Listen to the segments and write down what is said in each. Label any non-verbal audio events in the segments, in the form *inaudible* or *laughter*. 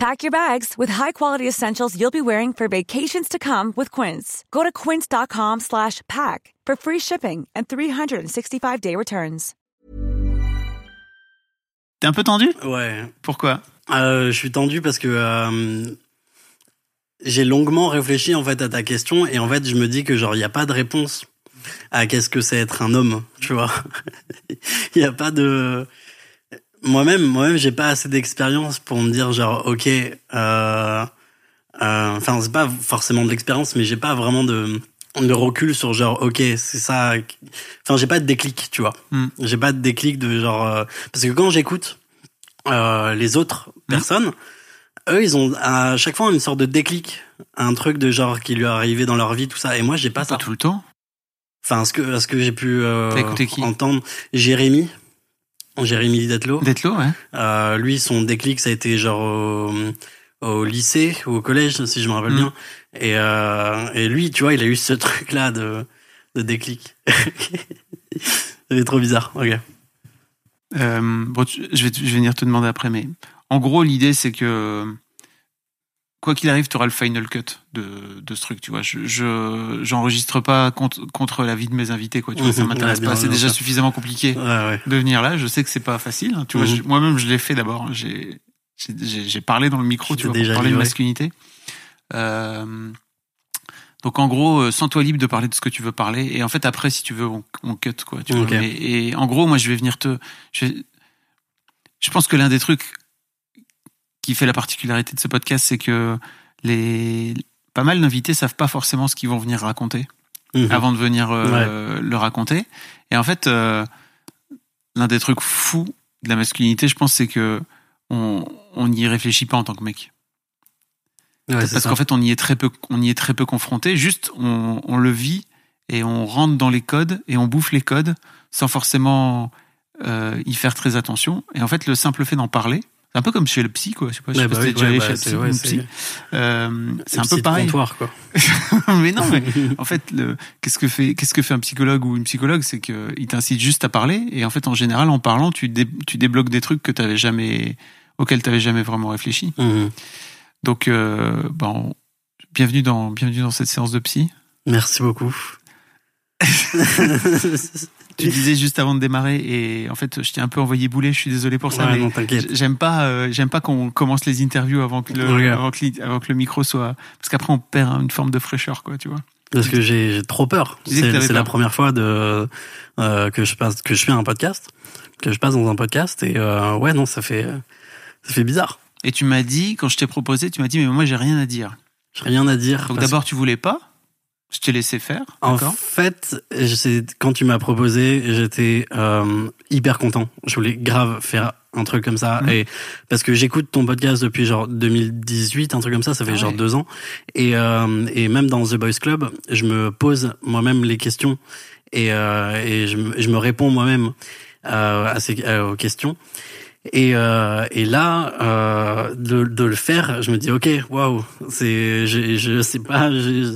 Pack your bags with high-quality essentials you'll be wearing for vacations to come with Quince. Go to quince.com slash pack for free shipping and 365-day returns. T'es un peu tendu? Ouais. Pourquoi? Euh, je suis tendu parce que euh, j'ai longuement réfléchi en fait à ta question et en fait je me dis que genre il y a pas de réponse à qu'est-ce que c'est être un homme, tu vois. Il *laughs* y a pas de moi-même moi-même j'ai pas assez d'expérience pour me dire genre OK euh euh, enfin c'est pas forcément de l'expérience mais j'ai pas vraiment de de recul sur genre ok c'est ça enfin j'ai pas de déclic tu vois. Hmm. j'ai pas de déclic de genre euh, parce que quand j'écoute euh, les autres personnes eux ils ont à chaque fois une sorte de déclic un truc de genre qui lui est arrivé dans leur vie tout ça et moi j'ai pas ça. Pas tout le temps. enfin ce que ce que j'ai pu euh, entendre Jérémy Jérémy Detlo Detlo, ouais. euh, lui, son déclic, ça a été genre au, au lycée ou au collège, si je me rappelle Mm. bien. Et, euh, et lui, tu vois, il a eu ce truc-là de, de déclic. *laughs* C'est trop bizarre. Ok. Euh, bon, tu- je, vais, je vais venir te demander après, mais en gros, l'idée, c'est que quoi qu'il arrive, tu auras le final cut de, de ce truc, tu vois. Je, je j'enregistre pas contre, contre la vie de mes invités, quoi. Tu vois, ça m'intéresse ouais, pas. C'est déjà suffisamment compliqué Ouais, ouais. de venir là. Je sais que c'est pas facile. hein. Tu vois, Mhm. je- moi-même, je l'ai fait d'abord. J'ai, j'ai, parlé dans le micro, Tu vois, t'es pour déjà parler de masculinité. Euh, donc en gros, euh, sens-toi libre de parler de ce que tu veux parler. Et en fait, après, si tu veux, on, on cut, quoi. Tu vois. Ok. Mais- et en gros, moi, je vais venir te. Je, je pense que l'un des trucs qui fait la particularité de ce podcast, c'est que les pas mal d'invités savent pas forcément ce qu'ils vont venir raconter Mhm. avant de venir euh, le raconter. Et en fait, euh, l'un des trucs fous de la masculinité, je pense, c'est que on on n'y réfléchit pas en tant que mec. Ouais, Parce qu'en fait, on y est très peu, on y est très peu confronté. Juste, on, on le vit et on rentre dans les codes et on bouffe les codes sans forcément euh, y faire très attention. Et en fait, le simple fait d'en parler, c'est un peu comme chez le psy, quoi. Je sais pas, je sais pas bah si déjà allé bah, chez le c'est- psy, ouais, c'est-. Euh, un peu pareil. comptoir, quoi. *laughs* mais non, mais *laughs* en fait, qu'est-ce que fait, qu'est-ce que fait un psychologue ou une psychologue, c'est que il t'incite juste à parler, et en fait, en général, en parlant, tu, dé- tu débloques des trucs que t'avais jamais, auxquels t'avais jamais vraiment réfléchi. Mhm. Donc, euh, bon, bienvenue dans, bienvenue dans cette séance de psy. Merci beaucoup. *laughs* Tu disais juste avant de démarrer, et en fait, je t'ai un peu envoyé bouler. Je suis désolé pour ça, Ouais, mais non, t'inquiète. j'aime pas, euh, j'aime pas qu'on commence les interviews avant que le, avant que, avant que le micro soit, parce qu'après on perd une forme de fraîcheur, quoi, tu vois. Parce que j'ai j'ai trop peur. Que C'est la première fois de euh, que je passe que je fais un podcast, que je passe dans un podcast et euh, ouais non ça fait ça fait bizarre. Et tu m'as dit, quand je t'ai proposé, tu m'as dit, mais moi j'ai rien à dire. J'ai rien à dire. Donc d'abord tu voulais pas, je t'ai laissé faire, En fait, je sais- quand tu m'as proposé, j'étais euh, hyper content. Je voulais grave faire un truc comme ça. Mhm. Et parce que j'écoute ton podcast depuis genre 2018, un truc comme ça, ça fait Ah genre deux ans. Et, euh, et même dans The Boys Club, je me pose moi-même les questions et, euh, et je, me- je me réponds moi-même euh, à ces, euh, aux questions. Et, euh, et là, euh, de, de le faire, je me dis ok, waouh, c'est, je, je sais pas, je,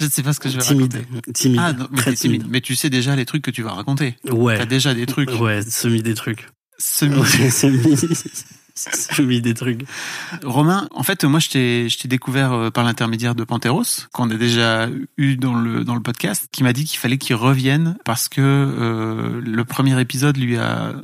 Je ne sais pas ce que je vais timide, raconter. timide, Ah, non, mais, très timide. mais tu sais déjà les trucs que tu vas raconter. Ouais. T'as déjà des trucs. Ouais, semi des trucs. Semi- Ouais, *laughs* semi, semi des trucs. Romain, en fait, moi, je t'ai, je t'ai découvert euh, par l'intermédiaire de Panteros, qu'on a déjà eu dans le dans le podcast, qui m'a dit qu'il fallait qu'il revienne parce que euh, le premier épisode lui a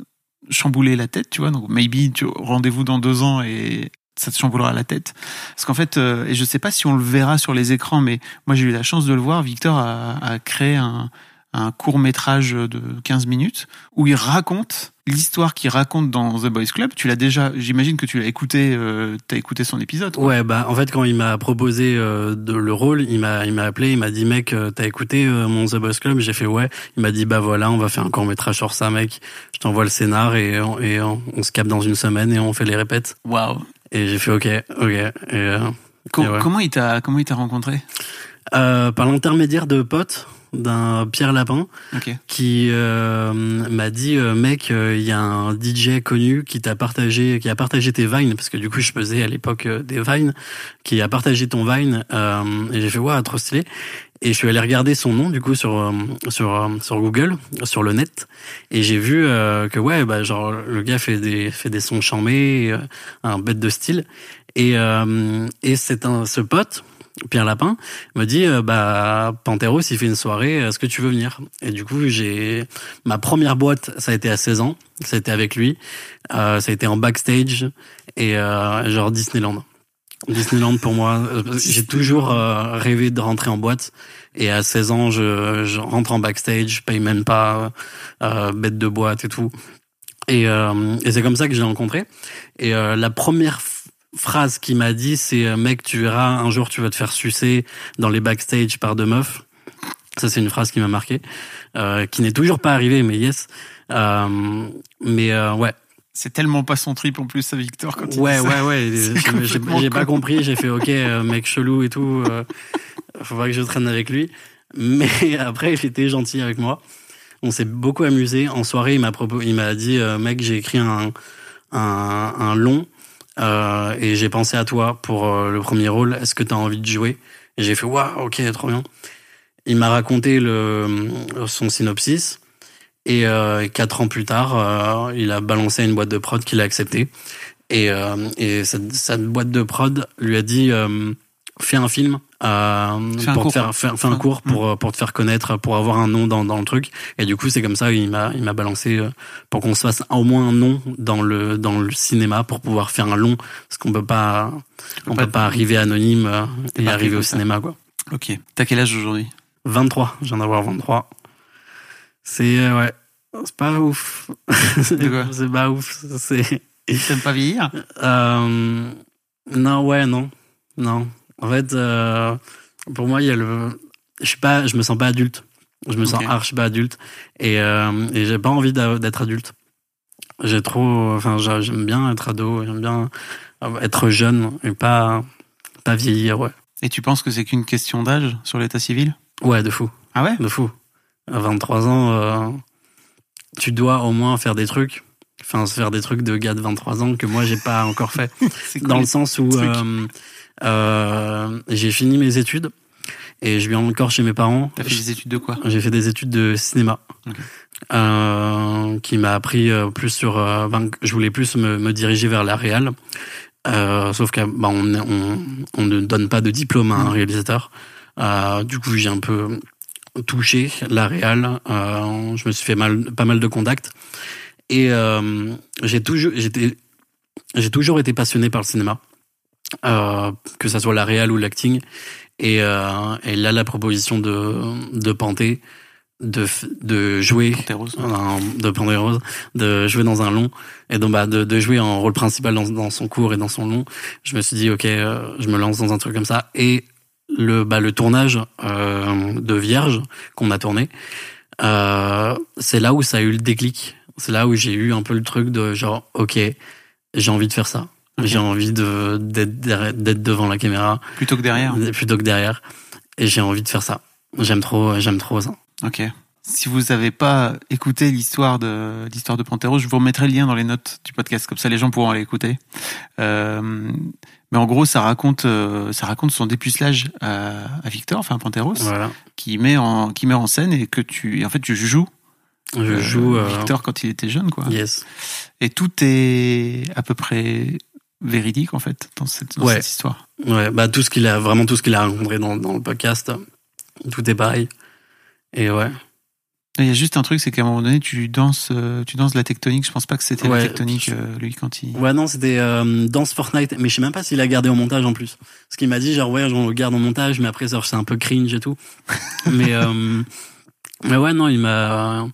chamboulé la tête, tu vois. Donc, maybe, rendez-vous dans deux ans et ça te chamboulera la tête. Parce qu'en fait, euh, et je sais pas si on le verra sur les écrans, mais moi, j'ai eu la chance de le voir. Victor a, a créé un un court métrage de 15 minutes où il raconte l'histoire qu'il raconte dans The Boys Club. Tu l'as déjà, j'imagine que tu l'as écouté, euh, t'as écouté son épisode. quoi. Ouais, bah en fait quand il m'a proposé euh, de le rôle, il m'a il m'a appelé, il m'a dit mec, euh, t'as écouté euh, mon The Boss Club? J'ai fait ouais. Il m'a dit bah voilà, on va faire un court métrage sur ça, mec. Je t'envoie le scénar et on, et on, on se capte dans une semaine et on fait les répètes. Waouh. Et j'ai fait ok, ok. Et, euh, Com- Et ouais. Comment il t'a, comment il t'a rencontré? Euh, par l'intermédiaire de potes d'un Pierre Lapin Ok. qui euh, m'a dit euh, mec euh, il y a un DJ connu qui t'a partagé qui a partagé tes vines parce que du coup je faisais à l'époque euh, des vines qui a partagé ton vine euh, et j'ai fait waouh trop stylé et je suis allé regarder son nom du coup sur euh, sur euh, sur Google sur le net. Et j'ai vu euh, que ouais bah genre le gars fait des fait des sons chamés euh, un bête de style. Et euh, et c'est un ce pote Pierre Lapin me dit euh, bah Panteros il fait une soirée est-ce que tu veux venir? Et du coup j'ai ma première boîte ça a été à 16 ans. Ça a été avec lui. Ça a été en backstage et genre Disneyland Disneyland pour moi euh, j'ai toujours euh, rêvé de rentrer en boîte. Et à 16 ans je, je rentre en backstage je paye même pas euh, bête de boîte et tout. Et, euh, et c'est comme ça que j'ai rencontré. Et euh, la première phrase qu'il m'a dit c'est euh, mec tu verras un jour tu vas te faire sucer dans les backstage par deux meufs. Ça c'est une phrase qui m'a marqué euh, qui n'est toujours pas arrivée mais yes. Euh, mais euh, ouais C'est tellement pas son trip en plus, ça, Victor, quand il ouais dit ça. ouais ouais *laughs* C'est j'ai- pas compris j'ai fait ok euh, mec chelou et tout euh, faut pas que je traîne avec lui. Mais *laughs* après il était gentil avec moi. On s'est beaucoup amusé. En soirée il m'a il m'a dit euh, mec j'ai écrit un un, un long euh, et j'ai pensé à toi pour le premier rôle. Est-ce que tu as envie de jouer? Et j'ai fait waouh ok trop bien. Il m'a raconté le son synopsis et euh, quatre ans plus tard euh, il a balancé une boîte de prod qu'il a accepté et, euh, et cette, cette boîte de prod lui a dit fais un film euh, Fais un pour cours. te faire, fais un cours mm. pour, pour te faire connaître, pour avoir un nom dans, dans le truc. Et du coup, c'est comme ça, il m'a, il m'a balancé pour qu'on se fasse au moins un nom dans le, dans le cinéma pour pouvoir faire un long. Parce qu'on peut pas, on peut pas arriver anonyme et arriver au ça. cinéma, quoi. Ok. T'as quel âge aujourd'hui? 23, je viens d'avoir 23. C'est, euh, ouais, c'est pas ouf. *laughs* C'est pas ouf. C'est, T'aimes pas vieillir? Euh, non, ouais, non, non. En fait, euh, pour moi, il y a le, je suis pas, je me sens pas adulte. Je me sens Ok. archi pas adulte et, et j'ai pas envie d'être adulte. J'ai trop, enfin, j'a- j'aime bien être ado, j'aime bien être jeune et pas, pas vieillir, ouais. Et tu penses que c'est qu'une question d'âge sur l'état civil? Ouais, de fou, Ah ouais? De fou. À 23 ans, euh, tu dois au moins faire des trucs. Enfin, faire des trucs de gars de 23 ans que moi j'ai pas encore fait. *laughs* Dans cool. le sens où euh, euh, j'ai fini mes études et je vis encore chez mes parents. T'as fait des études de quoi? J'ai fait des études de cinéma, Ok. euh, qui m'a appris euh, plus sur. ben, je voulais plus me, me diriger vers la réal, euh, sauf que bah, on, on, on ne donne pas de diplôme à un Mhm. réalisateur. Euh, du coup, j'ai un peu touché la réal. Euh, je me suis fait mal, pas mal de contacts et euh, j'ai toujours, j'étais, j'ai toujours été passionné par le cinéma, euh, que ça soit la réal ou l'acting. Et, et là, la proposition de de Panté de de jouer de Panté Rose, de jouer dans un long et donc bah de, de jouer en rôle principal dans, dans son cours et dans son long. Je me suis dit ok, je me lance dans un truc comme ça et le bah le tournage euh, de Vierge qu'on a tourné, euh, c'est là où ça a eu le déclic. C'est là où j'ai eu un peu le truc de genre ok, j'ai envie de faire ça. J'ai envie de d'être devant la caméra Plutôt que derrière. plutôt que derrière. Et j'ai envie de faire ça. J'aime trop, j'aime trop ça. Ok. Si vous n'avez pas écouté l'histoire de l'histoire de je vous remettrai le lien dans les notes du podcast, comme ça les gens pourront aller écouter. Euh, mais en gros, ça raconte euh, ça raconte son dépucelage à, à Victor, enfin Panteros, Voilà. qui met en qui met en scène et que tu et en fait tu joues Je euh, joue. euh, Victor quand il était jeune, quoi. Yes. Et tout est à peu près véridique en fait dans cette, dans Ouais. cette histoire. Ouais. Bah tout ce qu'il a, vraiment tout ce qu'il a rencontré dans, dans le podcast, tout est pareil. Et ouais. Il y a juste un truc, c'est qu'à un moment donné, tu danses, euh, tu danses la tectonique. Je pense pas que c'était Ouais. la tectonique, euh, lui, quand il. Ouais non, c'était euh, dans ce Fortnite, mais je sais même pas s'il a gardé au montage en plus. Ce qu'il m'a dit, genre ouais, on le garde au montage, mais après c'est un peu cringe et tout. *laughs* mais euh, mais ouais non, il m'a.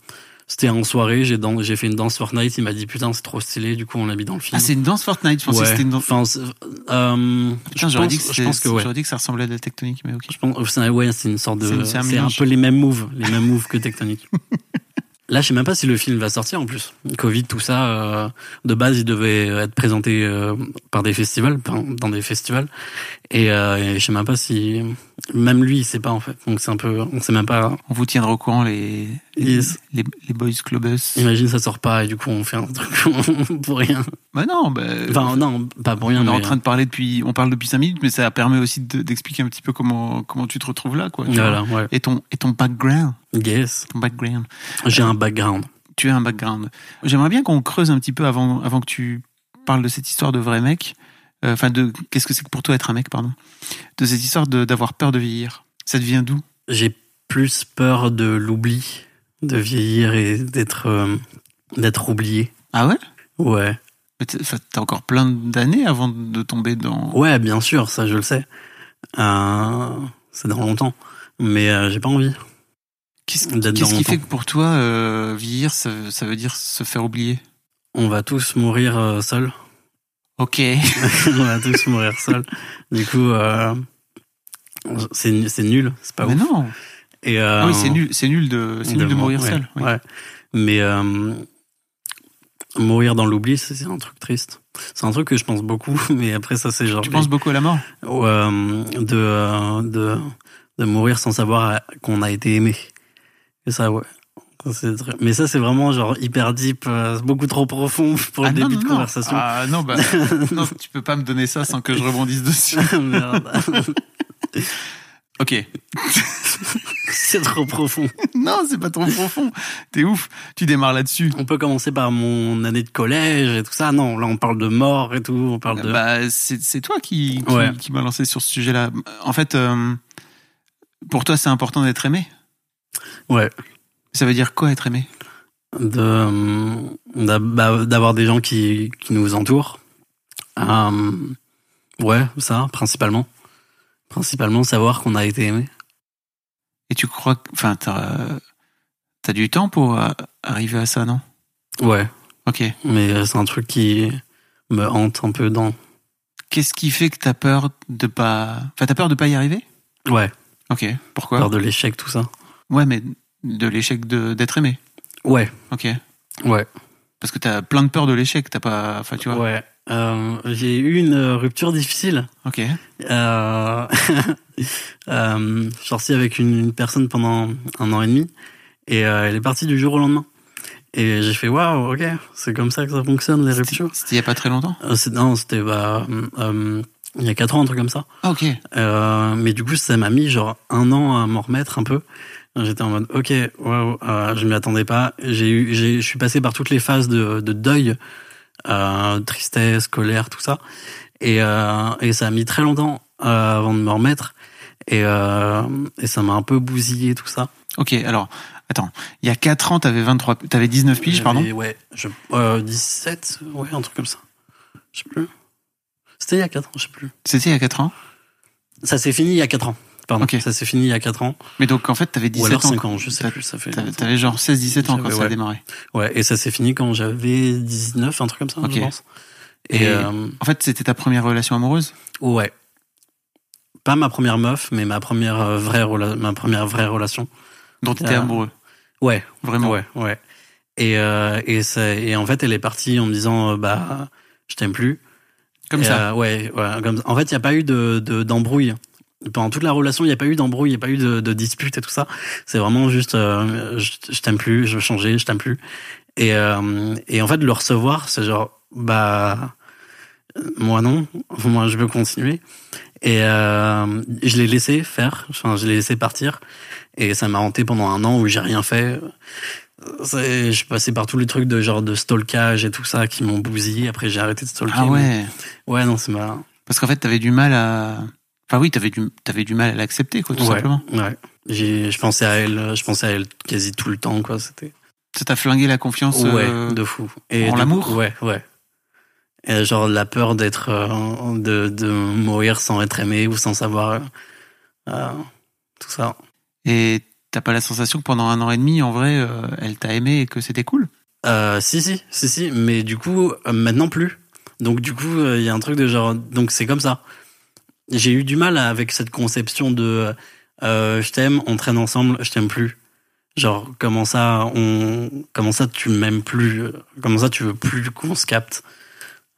C'était en soirée, j'ai fait une danse Fortnite, il m'a dit putain c'est trop stylé, du coup on l'a mis dans le film. Ah, c'est une danse Fortnite. Je pensais ouais. que c'était une danse. Enfin, euh, Putain, je pense- dit que je pense que ouais. j'aurais dit que ça ressemblait à la tectonique, mais ok. Je pense, c'est- ouais, c'est une sorte de, C'est- un peu les mêmes moves, les mêmes moves que Tectonic. Là, je sais même pas si le film va sortir en plus. Covid, tout ça, euh, de base, il devait être présenté euh, par des festivals, dans des festivals. Et, euh, je sais même pas si, même lui, il sait pas en fait. Donc c'est un peu, on sait même pas. On vous tiendra au courant les Yes. les, les boys clubbers. Imagine ça sort pas et du coup on fait un truc *laughs* pour rien. Bah non, bah, Enfin non, pas pour rien. on est en train de parler depuis, on parle depuis cinq minutes, mais ça permet aussi de- d'expliquer un petit peu comment comment tu te retrouves là, quoi. Voilà, ouais. Et ton et ton background, Yes. ton background. J'ai un background. Tu as un background. J'aimerais bien qu'on creuse un petit peu avant avant que tu parles de cette histoire de vrai mec. Euh, Enfin, de qu'est-ce que c'est que pour toi être un mec, pardon. De cette histoire d'avoir peur de vieillir? Ça te vient d'où? J'ai plus peur de l'oubli, de vieillir et d'être euh, d'être oublié. Ah ouais? Ouais. T'as encore plein d'années avant de tomber dans. Ouais, bien sûr, ça je le sais. Euh, c'est dans longtemps. Mais euh, j'ai pas envie. Qu'est-ce qui fait que pour toi, vieillir, ça, ça veut dire se faire oublier? On va tous mourir seuls. Ok. *laughs* On va tous mourir seuls. Du coup, euh, c'est c'est nul. C'est pas Mais ouf. non. Et, euh, Ah oui, c'est nul, c'est nul de, c'est nul de mourir ouais, seul. oui. Ouais. Mais euh, mourir dans l'oubli, c'est c'est un truc triste. C'est un truc que je pense beaucoup, *laughs* mais après ça c'est genre Tu penses beaucoup à la mort? Ou, euh, de, euh, de de mourir sans savoir qu'on a été aimé. Et ça, ouais. Mais ça, c'est vraiment genre hyper deep, euh, beaucoup trop profond *laughs* pour le Ah non, début non, de non. conversation. Ah non, bah, *laughs* non, tu peux pas me donner ça sans que je rebondisse *laughs* dessus. Merde. Ok. c'est trop profond. Non, c'est pas trop profond. T'es ouf. Tu démarres là-dessus. On peut commencer par mon année de collège et tout ça. Non, là on parle de mort et tout. On parle de. Bah, c'est c'est toi qui, qui, Ouais. qui m'a lancé sur ce sujet-là. En fait, euh, pour toi, c'est important d'être aimé? Ouais. Ça veut dire quoi être aimé? De euh, bah, d'avoir des gens qui, qui nous entourent. Euh, ouais, ça, principalement. Principalement savoir qu'on a été aimé. Et tu crois, que- enfin, t'as as du temps pour euh, arriver à ça, non? Ouais, Ok. mais c'est un truc qui me hante un peu dans. Qu'est-ce qui fait que t'as peur de pas, enfin, t'as peur de pas y arriver? Ouais, Ok. Pourquoi? Peur de l'échec, tout ça. Ouais, mais de l'échec d'être aimé. Ouais, Ok. ouais, Parce que t'as plein de peur de l'échec. T'as pas, enfin, tu vois. ouais. Euh, j'ai eu une euh, rupture difficile. Ok. Euh, *laughs* euh, je suis sorti avec une, une personne pendant un an et demi et euh, elle est partie du jour au lendemain. Et j'ai fait waouh, ok, c'est comme ça que ça fonctionne les ruptures. C'était il y a pas très longtemps. Non, c'était bah, il y a quatre ans, un truc comme ça. Ah, ok. Euh, mais du coup, ça m'a mis genre un an à m'en remettre un peu. J'étais en mode, ok, waouh, euh, je m'y attendais pas. J'ai eu, j'ai, je suis passé par toutes les phases de, de deuil, euh, tristesse, colère, tout ça, et euh, et ça a mis très longtemps euh, avant de me remettre. Et euh, et ça m'a un peu bousillé tout ça. Ok. Alors, attends. Il y a 4 ans, t'avais 23, t'avais 19 piges, pardon? Ouais, je, euh, 17, ouais, un truc comme ça. Je sais plus. C'était il y a 4 ans, je sais plus. C'était il y a 4 ans? Ça s'est fini il y a 4 ans. Pardon, ça s'est fini il y a 4 ans. Mais donc, en fait, t'avais 17 Ou alors ans. 5 ans, je sais plus, ça fait. T'avais genre 16-17 ans quand ça a démarré. Ouais, et ça s'est fini quand j'avais 19, un truc comme ça, je pense. Et, Et- euh, En fait, c'était ta première relation amoureuse? Ouais. Pas ma première meuf, mais ma première euh, vraie, rela- ma première vraie relation. dont t'étais Euh, amoureux. Ouais, Vraiment. ouais, ouais. Et, euh, et, ça- et en fait, elle est partie en me disant, euh, bah, je t'aime plus. Comme Et, ça. euh, ouais, ouais, comme. En fait, il n'y a pas eu de de- d'embrouille. Pendant toute la relation, il n'y a pas eu d'embrouille, il n'y a pas eu de, de dispute et tout ça. C'est vraiment juste, euh, je, je t'aime plus, je veux changer, je t'aime plus. Et, euh, et en fait, le recevoir, c'est genre, bah, moi non, *laughs* moi je veux continuer. Et euh, je l'ai laissé faire, enfin, je l'ai laissé partir. Et ça m'a hanté pendant un an où j'ai rien fait. Je suis passé par tous les trucs de genre de stalkage et tout ça qui m'ont bousillé. Après, j'ai arrêté de stalker. Ah mais- ouais. Ouais, non, c'est marrant. Parce qu'en fait, t'avais du mal à. Enfin oui, t'avais du, t'avais du mal à l'accepter, quoi, tout ouais, simplement. Ouais. J'ai, je pensais à elle, je pensais à elle quasi tout le temps, quoi. C'était. Ça t'a flingué la confiance. Ouais, euh, de fou. Et en l'amour Ouais, ouais. Et genre la peur d'être, euh, de, de mourir sans être aimé ou sans savoir euh, tout ça. Et t'as pas la sensation que pendant un an et demi, en vrai, elle t'a aimé et que c'était cool? Euh, si, si, si, si. Mais du coup, maintenant plus. Donc du coup, il y a un truc de genre, donc c'est comme ça. J'ai eu du mal avec cette conception de euh, je t'aime, on traîne ensemble, je t'aime plus. Genre, comment ça, on, comment ça, tu m'aimes plus, comment ça, tu veux plus qu'on se capte.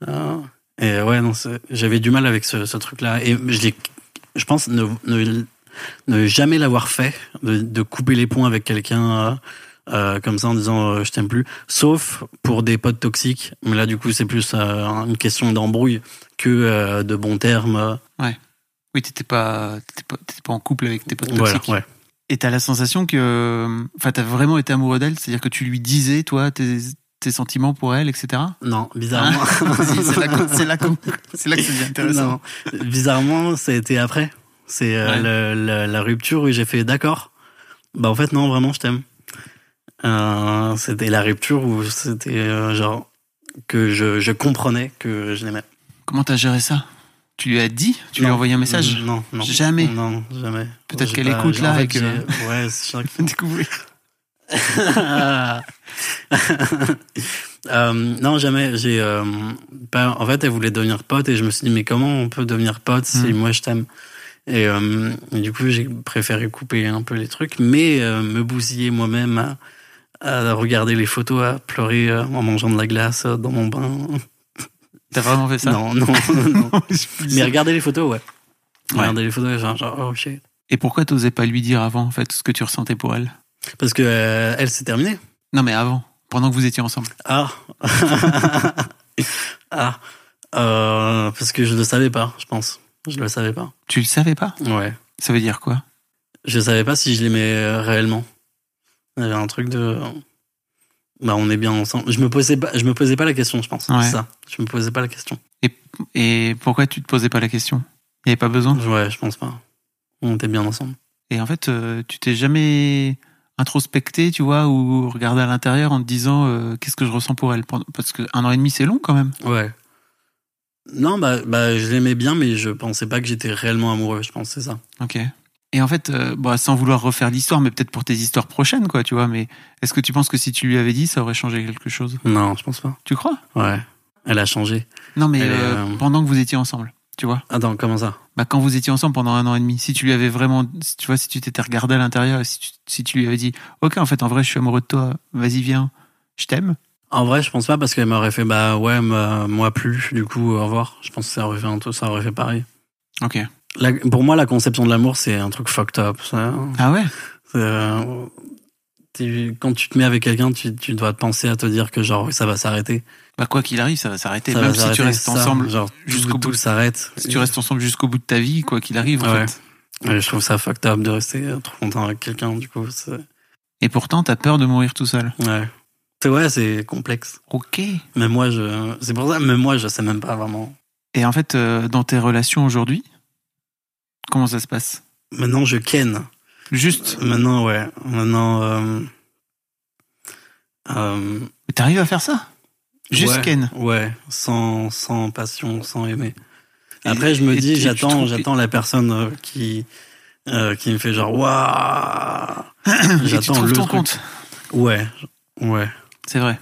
Euh, et ouais, non, j'avais du mal avec ce, ce truc-là. Et je, pense ne, jamais l'avoir fait, de, couper les ponts avec quelqu'un euh, euh, comme ça en disant euh, je t'aime plus, sauf pour des potes toxiques. Mais là, du coup, c'est plus euh, une question d'embrouille que euh, de bons termes. Oui, t'étais pas, t'étais pas, t'étais pas en couple avec tes potes Voilà, toxiques. ouais. Et t'as la sensation que, enfin, t'as vraiment été amoureux d'elle, c'est-à-dire que tu lui disais, toi, tes, tes sentiments pour elle, etc. Non, bizarrement. *laughs* Hein Vas-y, *laughs* c'est là, là, là que c'est bien intéressant. Non, bizarrement, été après. C'est euh, Ouais. la rupture où j'ai fait d'accord. Bah en fait non, vraiment, je t'aime. Euh, c'était la rupture où c'était euh, genre que je, je comprenais que je l'aimais. Comment t'as géré ça? Tu lui as dit? Tu lui as envoyé un message? Non, non. Jamais Non, jamais. Peut-être qu'elle écoute là et que- Ouais, c'est *laughs* Découvrir. *laughs* Euh, non, jamais. J'ai euh. En fait, elle voulait devenir pote et je me suis dit mais comment on peut devenir pote si Mm. moi je t'aime? Et, euh, et du coup j'ai préféré couper un peu les trucs, mais euh, me bousiller moi-même à, à regarder les photos, à pleurer en mangeant de la glace dans mon bain. T'as vraiment fait ça Non, non, non. *laughs* mais regarder les photos, ouais. Ouais. Regarder les photos, genre, genre oh shit. Et pourquoi t'osais pas lui dire avant, en fait, ce que tu ressentais pour elle? Parce que euh, elle s'est terminée. Non, mais avant, pendant que vous étiez ensemble. Ah. *laughs* ah. Euh, parce que je le savais pas, je pense. Je le savais pas. Tu le savais pas? Ouais. Ça veut dire quoi? Je savais pas si je l'aimais euh, réellement. Il y avait un truc de. Bah, on est bien ensemble. Je me posais pas, je me posais pas la question, je pense. Ouais. C'est ça. Je me posais pas la question. Et pourquoi tu te posais pas la question? Il y avait pas besoin? Ouais, je pense pas. On était bien ensemble. Et en fait, euh, tu t'es jamais introspecté, tu vois, ou regardé à l'intérieur en te disant euh, qu'est-ce que je ressens pour elle? Parce que un an et demi, c'est long quand même. Ouais. Non, bah, bah, je l'aimais bien, mais je pensais pas que j'étais réellement amoureux. Je pense c'est ça. Ok. Et en fait, euh, bah, sans vouloir refaire l'histoire, mais peut-être pour tes histoires prochaines, quoi, tu vois. Mais est-ce que tu penses que si tu lui avais dit, ça aurait changé quelque chose? Non, je pense pas. Tu crois? Ouais. Elle a changé. Non, mais est, euh, euh, pendant que vous étiez ensemble, tu vois. Attends, comment ça? Bah, quand vous étiez ensemble pendant un an et demi, si tu lui avais vraiment, tu vois, si tu t'étais regardé à l'intérieur, si tu, si tu lui avais dit, ok, en fait, en vrai, je suis amoureux de toi, vas-y, viens, je t'aime. En vrai, je pense pas parce qu'elle m'aurait fait bah ouais, bah, moi plus. Du coup, au revoir. Je pense que ça aurait fait un truc, ça aurait fait pareil. Ok. La- pour moi, la conception de l'amour, c'est un truc fucked up. Ça. Ah ouais? Euh, quand tu te mets avec quelqu'un, tu, tu dois penser à te dire que genre ça va s'arrêter. Bah, quoi qu'il arrive, ça va s'arrêter. Même si tu restes ça, ensemble, genre jusqu'au bout. s'arrête. si tu restes ensemble jusqu'au bout de ta vie, quoi qu'il arrive, en Ouais. fait. Ouais, je trouve ça fucked up de rester trop longtemps avec quelqu'un. Du coup, Et pourtant, t'as peur de mourir tout seul. ouais. C'est ouais, c'est complexe. Ok. Mais moi, je, c'est pour ça. Même moi, je sais même pas vraiment. Et en fait, euh, dans tes relations aujourd'hui, comment ça se passe Maintenant, je ken. Juste, Maintenant, ouais. Maintenant, euh, euh, t'arrives à faire ça Juste ouais, Ken. Ouais, sans, sans passion, sans aimer. Et- Après, je me dis, j'attends, j'attends la personne euh, qui, qui me fait genre, waouh! *coughs* J'attends le ton truc. compte. Ouais, ouais. C'est vrai.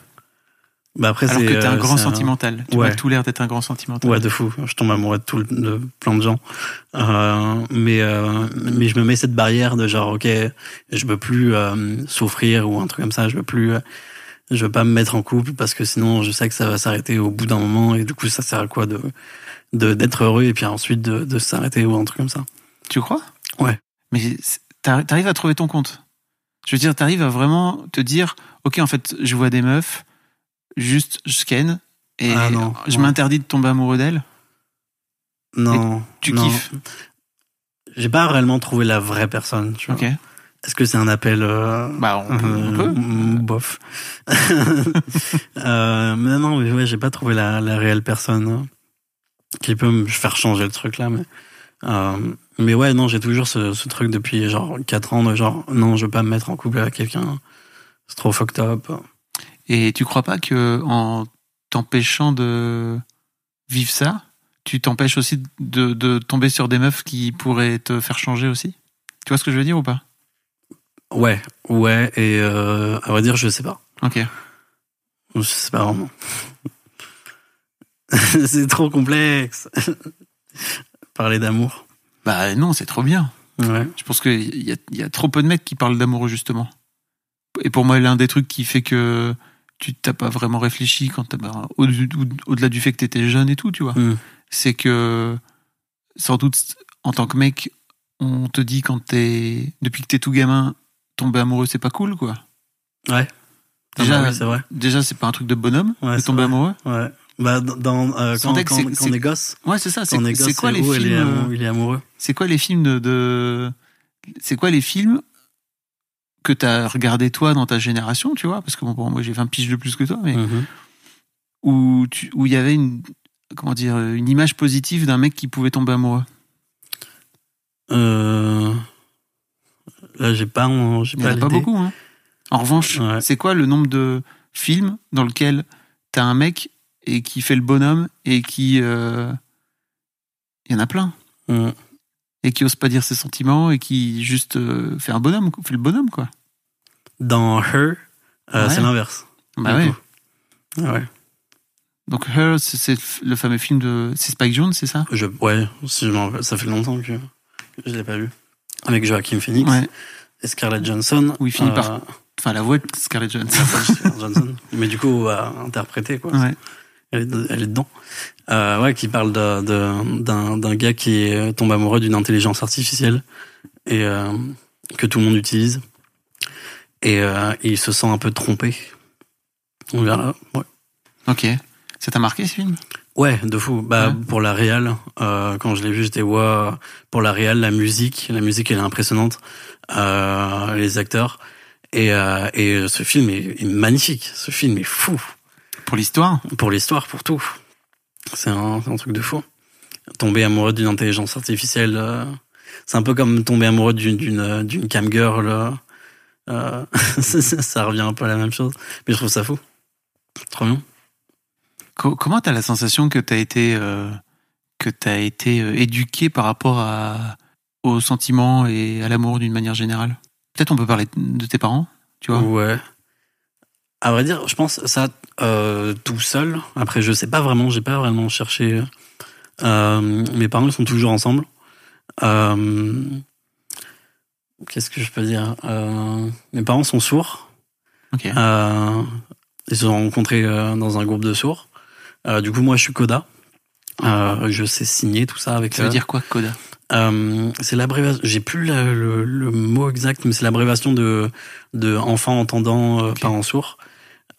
Bah après, Alors que t'es un euh, grand sentimental. Tu ouais. as tout l'air d'être un grand sentimental. Ouais, de fou. Je tombe amoureux de tout, le- de plein de gens. Euh, mais, euh, mais je me mets cette barrière de genre, ok, je veux plus euh, souffrir ou un truc comme ça. Je veux plus, je veux pas me mettre en couple parce que sinon, je sais que ça va s'arrêter au bout d'un moment et du coup, ça sert à quoi de de d'être heureux et puis ensuite de, de s'arrêter ou un truc comme ça. Tu crois? Ouais. Mais t'arrives à trouver ton compte? Je veux dire, t'arrives à vraiment te dire, ok, en fait, je vois des meufs, juste je scanne et Ah non, je m'interdis de tomber amoureux d'elles. Non, Tu non. kiffes. J'ai pas réellement trouvé la vraie personne. Tu vois. Est-ce que c'est un appel euh, Bah, on peut. on Euh, peut. bof. *laughs* euh, mais non, mais ouais, j'ai pas trouvé la, la réelle personne hein, qui peut me faire changer le truc là. Mais, euh, mais ouais, non, j'ai toujours ce, ce truc depuis genre 4 ans de genre, non, je veux pas me mettre en couple avec quelqu'un. C'est trop fucked up. Et tu crois pas que en t'empêchant de vivre ça, tu t'empêches aussi de, de tomber sur des meufs qui pourraient te faire changer aussi? Tu vois ce que je veux dire ou pas? Ouais, ouais, et euh, à vrai dire, je sais pas. Ok. Je sais pas vraiment. *laughs* c'est trop complexe. *laughs* Parler d'amour. Bah non, c'est trop bien. Ouais. Je pense qu'il y a, il y a trop peu de mecs qui parlent d'amoureux justement. et pour moi, l'un des trucs qui fait que tu t'as pas vraiment réfléchi quand bah, au- au-delà du fait que t'étais jeune et tout, tu vois, Mm. c'est que sans doute en tant que mec, on te dit quand t'es depuis que t'es tout gamin, tomber amoureux c'est pas cool, quoi. Ouais. Déjà, Ah bah oui, c'est vrai. déjà c'est pas un truc de bonhomme Ouais, de tomber amoureux. Ouais. Bah, dans, euh, quand, quand, quand c'est- on est gosse, Ouais, c'est ça. C'est quand quoi les films il est, amoureux, il est amoureux. C'est quoi les films de, de- c'est quoi les films que t'as regardé toi dans ta génération, tu vois Parce que bon, bon, moi j'ai 20 piges de plus que toi, mais Mhm. où tu- où il y avait une comment dire une image positive d'un mec qui pouvait tomber amoureux. Euh, Là, j'ai pas, j'ai Il y en pas a pas l'idée. beaucoup. Hein. En revanche, Ouais. c'est quoi le nombre de films dans lequel t'as un mec et qui fait le bonhomme et qui euh, il y en a plein Mm. Et qui ose pas dire ses sentiments et qui juste euh, fait un bonhomme, fait le bonhomme quoi. Dans Her, euh, Ouais. c'est l'inverse. Bah ouais. Ah ouais. Donc Her, c'est- le fameux film de c'est Spike Jones, c'est ça? Je, ouais, si je ça fait longtemps que je l'ai pas vu. Avec Joaquin Phoenix Ouais. et Scarlett Johansson. Où il finit Euh, par- Enfin la voix de Scarlett Johansson. Johansson. Mais du coup, à interpréter, quoi. ouais. Elle est, elle est dedans. Euh, ouais, qui parle d'un gars qui est- tombe amoureux d'une intelligence artificielle et euh, que tout le monde utilise. Et, euh, il se sent un peu trompé. On verra. Ouais, Ok. Ça t'a marqué ce film? Ouais de fou. Bah, Ouais. Pour la réal, euh, quand je l'ai vu, j'étais ouais, pour la réal, la musique, la musique elle est impressionnante, euh, les acteurs. Et, euh, et ce film est, est magnifique. Ce film est fou. Pour l'histoire Pour l'histoire, pour tout. C'est un, truc de fou. Tomber amoureux d'une intelligence artificielle, euh, c'est un peu comme tomber amoureux d'une d'une d'une cam girl. euh, euh, *laughs* ça, revient un peu à la même chose. Mais je trouve ça fou. Trop bien. Co- Comment t'as la sensation que t'as été euh, que t'as été euh, éduqué par rapport à aux sentiments et à l'amour d'une manière générale? Peut-être on peut parler de tes parents, tu vois? Ouais. À vrai dire, je pense ça euh, tout seul. Après, je sais pas vraiment, j'ai pas vraiment cherché. Euh, mes parents ils sont toujours ensemble. Euh, Qu'est-ce que je peux dire Mes parents sont sourds. Ok. Euh, ils se sont rencontrés dans un groupe de sourds. Du coup, moi, je suis coda. Je sais signer tout ça avec. Ça veut dire quoi, Coda? Euh, c'est l'abréviation. J'ai plus le, le- le mot exact, mais c'est l'abréviation de de enfant entendant, euh, Ok. parent sourd.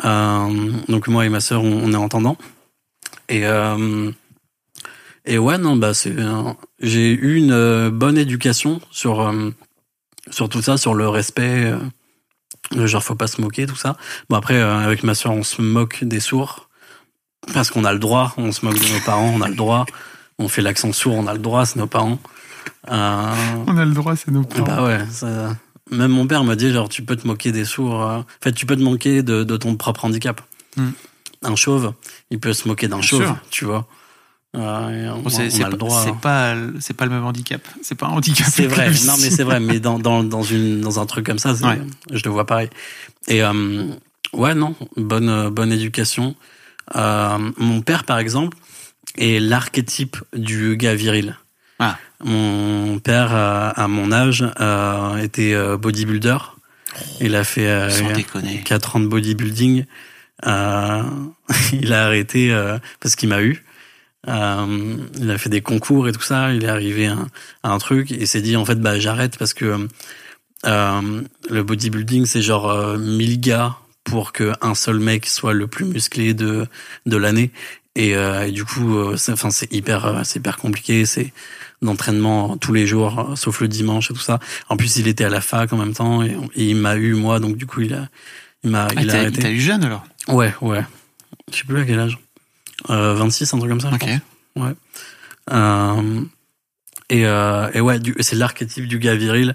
Euh, donc moi et ma sœur, on, on est entendants. Et euh, et ouais, non, bah c'est. un- J'ai eu une euh, bonne éducation sur euh, sur tout ça, sur le respect. euh, genre faut pas se moquer, tout ça. Bon après, euh, avec ma sœur, on se moque des sourds parce qu'on a le droit. On se moque de nos parents, on a le droit. On fait l'accent sourd, on a le droit, c'est nos parents. Euh, On a le droit, c'est nos parents. bah ouais, ça- même mon père m'a dit genre tu peux te moquer des sourds. euh, En fait, tu peux te moquer de, de ton propre handicap. Hmm. Un chauve, il peut se moquer d'un chauve, sûr. tu vois. Euh, Bon, c'est le pas, droit. c'est pas le même handicap. C'est pas un handicap. C'est vrai, non mais c'est vrai, mais *laughs* dans, dans, dans, une, dans un truc comme ça, Ouais. je le vois pareil. Et euh, ouais, non, bonne, bonne éducation. Euh, mon père, par exemple, est l'archétype du gars viril. Ah. Mon père, euh, à mon âge, euh, était euh, bodybuilder. Il a fait euh, Sans déconner. 4 ans de bodybuilding. Euh, *laughs* il a arrêté euh, parce qu'il m'a eu. Euh, il a fait des concours et tout ça. Il est arrivé à, à un truc et s'est dit en fait bah j'arrête parce que euh, le bodybuilding c'est genre euh, 1000 gars pour que un seul mec soit le plus musclé de de l'année et, euh, et du coup euh, c'est enfin c'est hyper euh, c'est hyper compliqué c'est d'entraînement tous les jours euh, sauf le dimanche et tout ça. En plus il était à la fac en même temps et, et il m'a eu moi donc du coup il a il m'a Ah, il a arrêté. t'as eu jeune alors? Ouais ouais. Je sais plus à quel âge. Euh, 26 un truc comme ça je Ok. pense. Euh, et, euh, et ouais, c'est l'archétype du gars viril.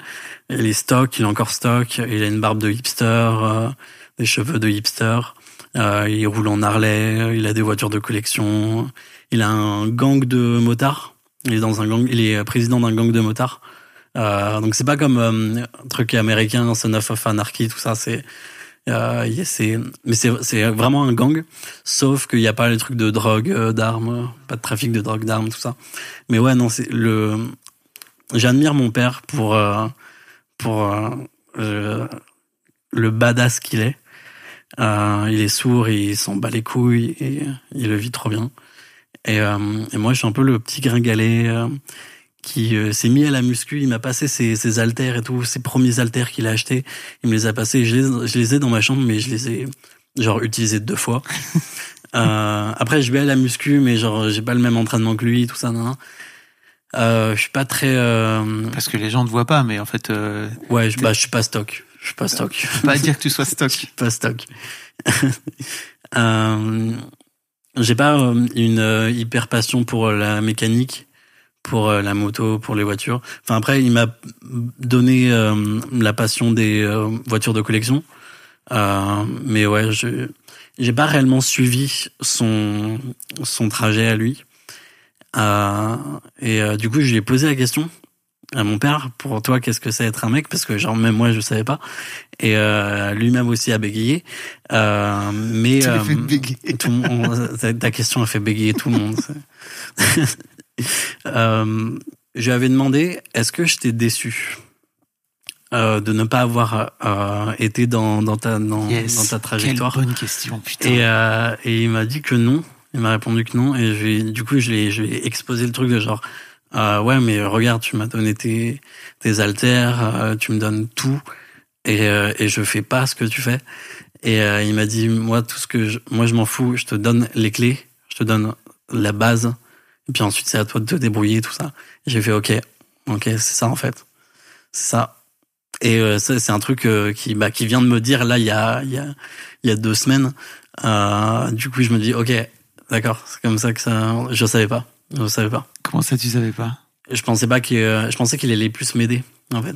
Il est stock, il est encore stock, il a une barbe de hipster, euh, des cheveux de hipster, euh, il roule en Harley, il a des voitures de collection, il a un gang de motards. Il est dans un gang, il est président d'un gang de motards. Euh, donc c'est pas comme euh, un truc américain, Son of Anarchy, tout ça. C'est, euh, c'est, mais c'est, vraiment un gang. Sauf qu'il n'y a pas les trucs de drogue, euh, d'armes, pas de trafic de drogue, d'armes, tout ça. Mais ouais, non, c'est le. J'admire mon père pour euh, pour euh, euh, le badass qu'il est. Euh, il est sourd, il s'en bat les couilles et il le vit trop bien. Et, euh, et moi, je suis un peu le petit gringalet euh, qui euh, s'est mis à la muscu. Il m'a passé ses, ses haltères et tout, ses premiers haltères qu'il a achetés. Il me les a passés. Je les, je les ai dans ma chambre, mais je les ai genre utilisés deux fois. *laughs* après, je vais à la muscu, mais genre j'ai pas le même entraînement que lui, tout ça. Non, non. Je suis pas très. Parce que les gens ne voient pas, mais en fait, Ouais, je, bah, je suis pas stock. Je suis pas stock. faut pas dire que tu sois stock. *laughs* Je suis pas stock. *laughs* euh, j'ai pas euh, une euh, hyper passion pour la mécanique, pour euh, la moto, pour les voitures. Enfin après, il m'a donné euh, la passion des euh, voitures de collection. Euh, mais ouais, je j'ai pas réellement suivi son son trajet à lui. Euh, et euh, du coup, je lui ai posé la question à mon père pour toi qu'est-ce que c'est être un mec? Parce que genre même moi je savais pas et euh, lui-même aussi a bégayé euh, mais euh, fait bégayer. tout le monde- ta- question a fait bégayer tout le monde *laughs* euh, je lui avais demandé est-ce que je t'ai déçu euh, de ne pas avoir été dans, dans ta dans, Yes. dans ta trajectoire? Quelle bonne question, putain. et, et il m'a dit que non. Il m'a répondu que non. Et je du coup, je l'ai, je lui ai exposé le truc de genre, euh, ouais, mais regarde, tu m'as donné tes, tes haltères, euh, tu me donnes tout, et, euh, et je fais pas ce que tu fais. Et euh, il m'a dit, moi, tout ce que je, moi, je m'en fous. Je te donne les clés, je te donne la base, et puis ensuite, c'est à toi de te débrouiller, tout ça. J'ai fait, ok, ok, c'est ça en fait, c'est ça. Et euh, ça, c'est un truc euh, qui, bah, qui vient de me dire là, il y a, il y a, il y a deux semaines. Euh, du coup, je me dis, ok, d'accord, c'est comme ça que ça. Je savais pas, je savais pas. Comment ça, tu savais pas? Je pensais pas qu'il, euh, je pensais qu'il allait plus m'aider, en fait.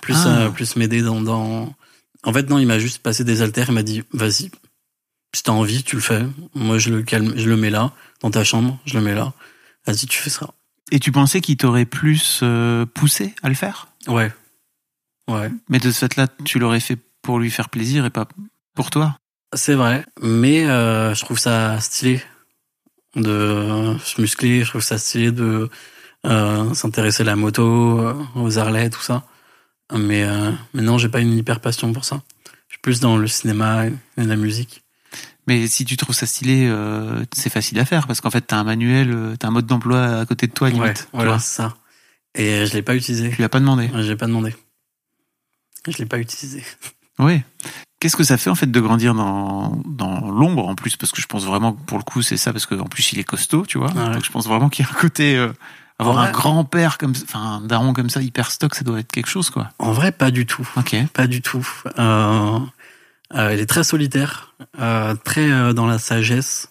Plus, Ah. euh, plus m'aider dans, dans. En fait, non, il m'a juste passé des haltères. Il m'a dit, vas-y, si t'as envie, tu le fais. Moi, je le calme, je le mets là, dans ta chambre, je le mets là. Vas-y, tu fais ça. Et tu pensais qu'il t'aurait plus euh, poussé à le faire? Ouais, ouais. Mais de ce fait-là, tu l'aurais fait pour lui faire plaisir et pas pour toi C'est vrai, mais je trouve ça stylé de se muscler. Je trouve ça stylé de euh, s'intéresser à la moto, euh, aux Harley, tout ça. Mais, euh, mais non, j'ai pas une hyper passion pour ça. Je suis plus dans le cinéma et la musique. Mais si tu trouves ça stylé, euh, c'est facile à faire parce qu'en fait, t'as un manuel, euh, t'as un mode d'emploi à côté de toi, limite. Ouais, voilà, c'est ça. Et je l'ai pas utilisé. Tu l'as pas demandé. J'ai pas demandé. Je l'ai pas utilisé. Oui. Qu'est-ce que ça fait en fait de grandir dans, dans l'ombre en plus? Parce que je pense vraiment que pour le coup c'est ça, parce qu'en plus il est costaud, tu vois. Ah ouais. Donc je pense vraiment qu'il y a un côté... euh, avoir Ouais. un grand-père comme enfin un daron comme ça, hyper stock, ça doit être quelque chose quoi. En vrai, pas du tout. Ok. Pas du tout. Euh, euh, il est très solitaire, euh, très euh, dans la sagesse.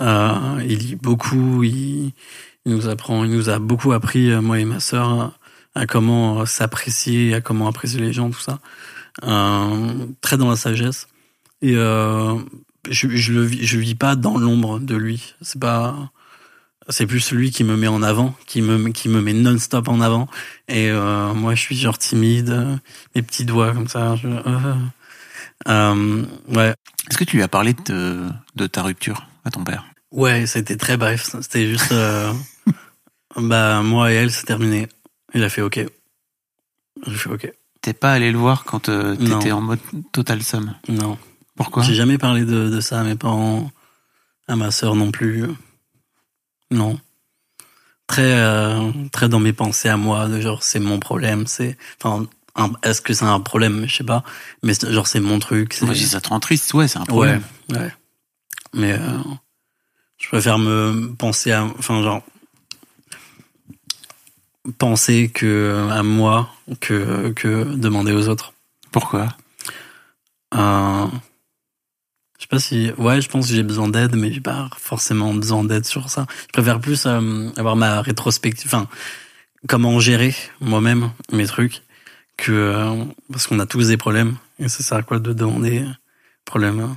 Euh, il lit beaucoup. Il, il nous apprend, il nous a beaucoup appris, euh, moi et ma sœur, à comment s'apprécier, à comment apprécier les gens, tout ça. Euh, très dans la sagesse. Et euh, je, je le vis, je vis pas dans l'ombre de lui. C'est pas. C'est plus lui qui me met en avant, qui me qui me met non-stop en avant. Et euh, moi, je suis genre timide, mes petits doigts comme ça. je- euh, euh, ouais, Est-ce que tu lui as parlé de, de ta rupture à ton père? Ouais, c'était très bref. C'était juste, *laughs* bah moi et elle, c'est terminé. Il a fait OK. J'ai fait OK. T'es pas allé le voir quand euh, t'étais en mode total somme Non, Pourquoi? J'ai jamais parlé de, de ça à mes parents, à ma sœur non plus. Non. Très, euh, très dans mes pensées à moi, de genre c'est mon problème, c'est, enfin, est-ce que c'est un problème, je sais pas, mais genre c'est mon truc. Moi, si ça te rend triste, ouais, c'est un Ouais, problème. ouais. Mais euh, je préfère me penser à, enfin genre penser que à moi que que demander aux autres. Pourquoi? Euh, je sais pas si, ouais, je pense que j'ai besoin d'aide, mais j'ai pas forcément besoin d'aide sur ça. Je préfère plus euh, avoir ma rétrospective, enfin comment gérer moi-même mes trucs que euh, parce qu'on a tous des problèmes et ça sert à quoi de demander problème.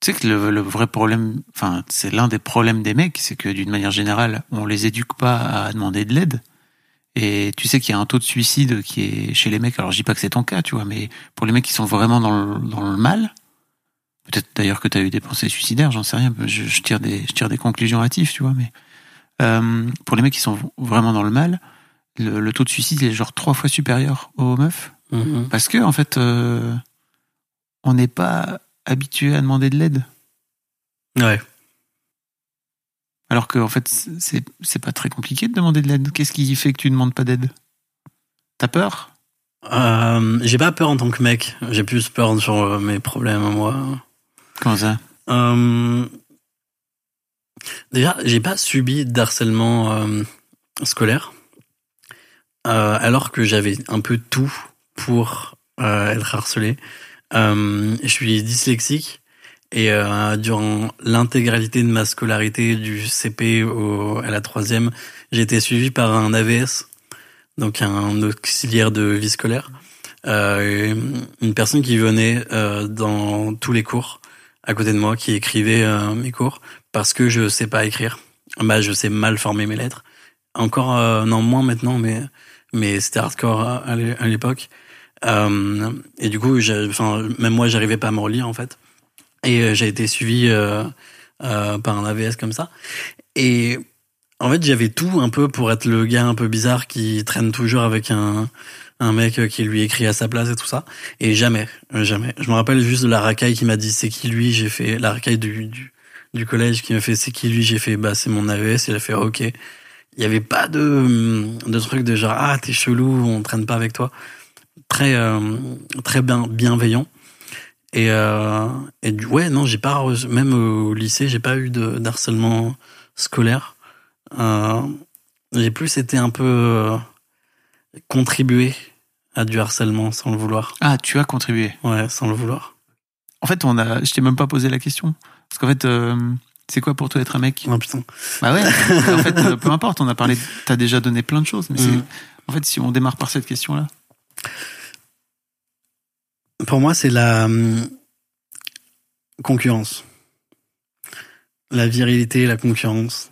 Tu sais que le, le vrai problème, enfin, c'est l'un des problèmes des mecs, c'est que d'une manière générale, on les éduque pas à demander de l'aide. Et tu sais qu'il y a un taux de suicide qui est chez les mecs. Alors je dis pas que c'est ton cas, tu vois, mais pour les mecs qui sont vraiment dans le, dans le mal, peut-être d'ailleurs que tu as eu des pensées suicidaires, j'en sais rien. Je, je tire des je tire des conclusions hâtives, tu vois, mais euh, pour les mecs qui sont vraiment dans le mal, le, le taux de suicide est genre trois fois supérieur aux meufs. Mhm. Parce que en fait, euh, on n'est pas habitué à demander de l'aide. Ouais. Alors que en fait, c'est c'est pas très compliqué de demander de l'aide. Qu'est-ce qui fait que tu demandes pas d'aide? T'as peur? Euh, j'ai pas peur en tant que mec. J'ai plus peur sur euh, mes problèmes, moi. Comment ça? Euh, déjà, j'ai pas subi d'harcèlement euh, scolaire, alors que j'avais un peu tout pour être harcelé. Euh, je suis dyslexique et euh, durant l'intégralité de ma scolarité du CP à la troisième, j'ai été suivi par un AVS, donc un auxiliaire de vie scolaire, euh, une personne qui venait dans tous les cours à côté de moi qui écrivait mes cours parce que je sais pas écrire. Bah, je sais mal former mes lettres. Encore, non, moins maintenant, mais, mais c'était hardcore à l'époque. Euh, et du coup, enfin, même moi, j'arrivais pas à me relire, en fait. Et euh, j'ai été suivi euh, euh, par un AVS comme ça. Et en fait, j'avais tout un peu pour être le gars un peu bizarre qui traîne toujours avec un, un mec qui lui écrit à sa place et tout ça. Et jamais, euh, jamais. Je me rappelle juste de la racaille qui m'a dit c'est qui lui. J'ai fait la racaille du, du, du collège qui m'a fait c'est qui lui. J'ai fait bah c'est mon AVS. Il a fait ok. Il y avait pas de de truc de genre ah t'es chelou, on traîne pas avec toi. Très euh, très bien bienveillant. Et euh, et du ouais non j'ai pas même au lycée j'ai pas eu de d'harcèlement scolaire. Euh, j'ai plus été un peu contribué à du harcèlement sans le vouloir. Ah, tu as contribué. Ouais, sans le vouloir. En fait, on a, je t'ai même pas posé la question. Parce qu'en fait, euh, c'est quoi pour toi être un mec? Oh putain. Bah ouais. *laughs* en fait, peu importe. On a parlé. T'as déjà donné plein de choses, mais. Mhm. En fait, si on démarre par cette question-là. Pour moi, c'est la hum, concurrence. La virilité, la concurrence.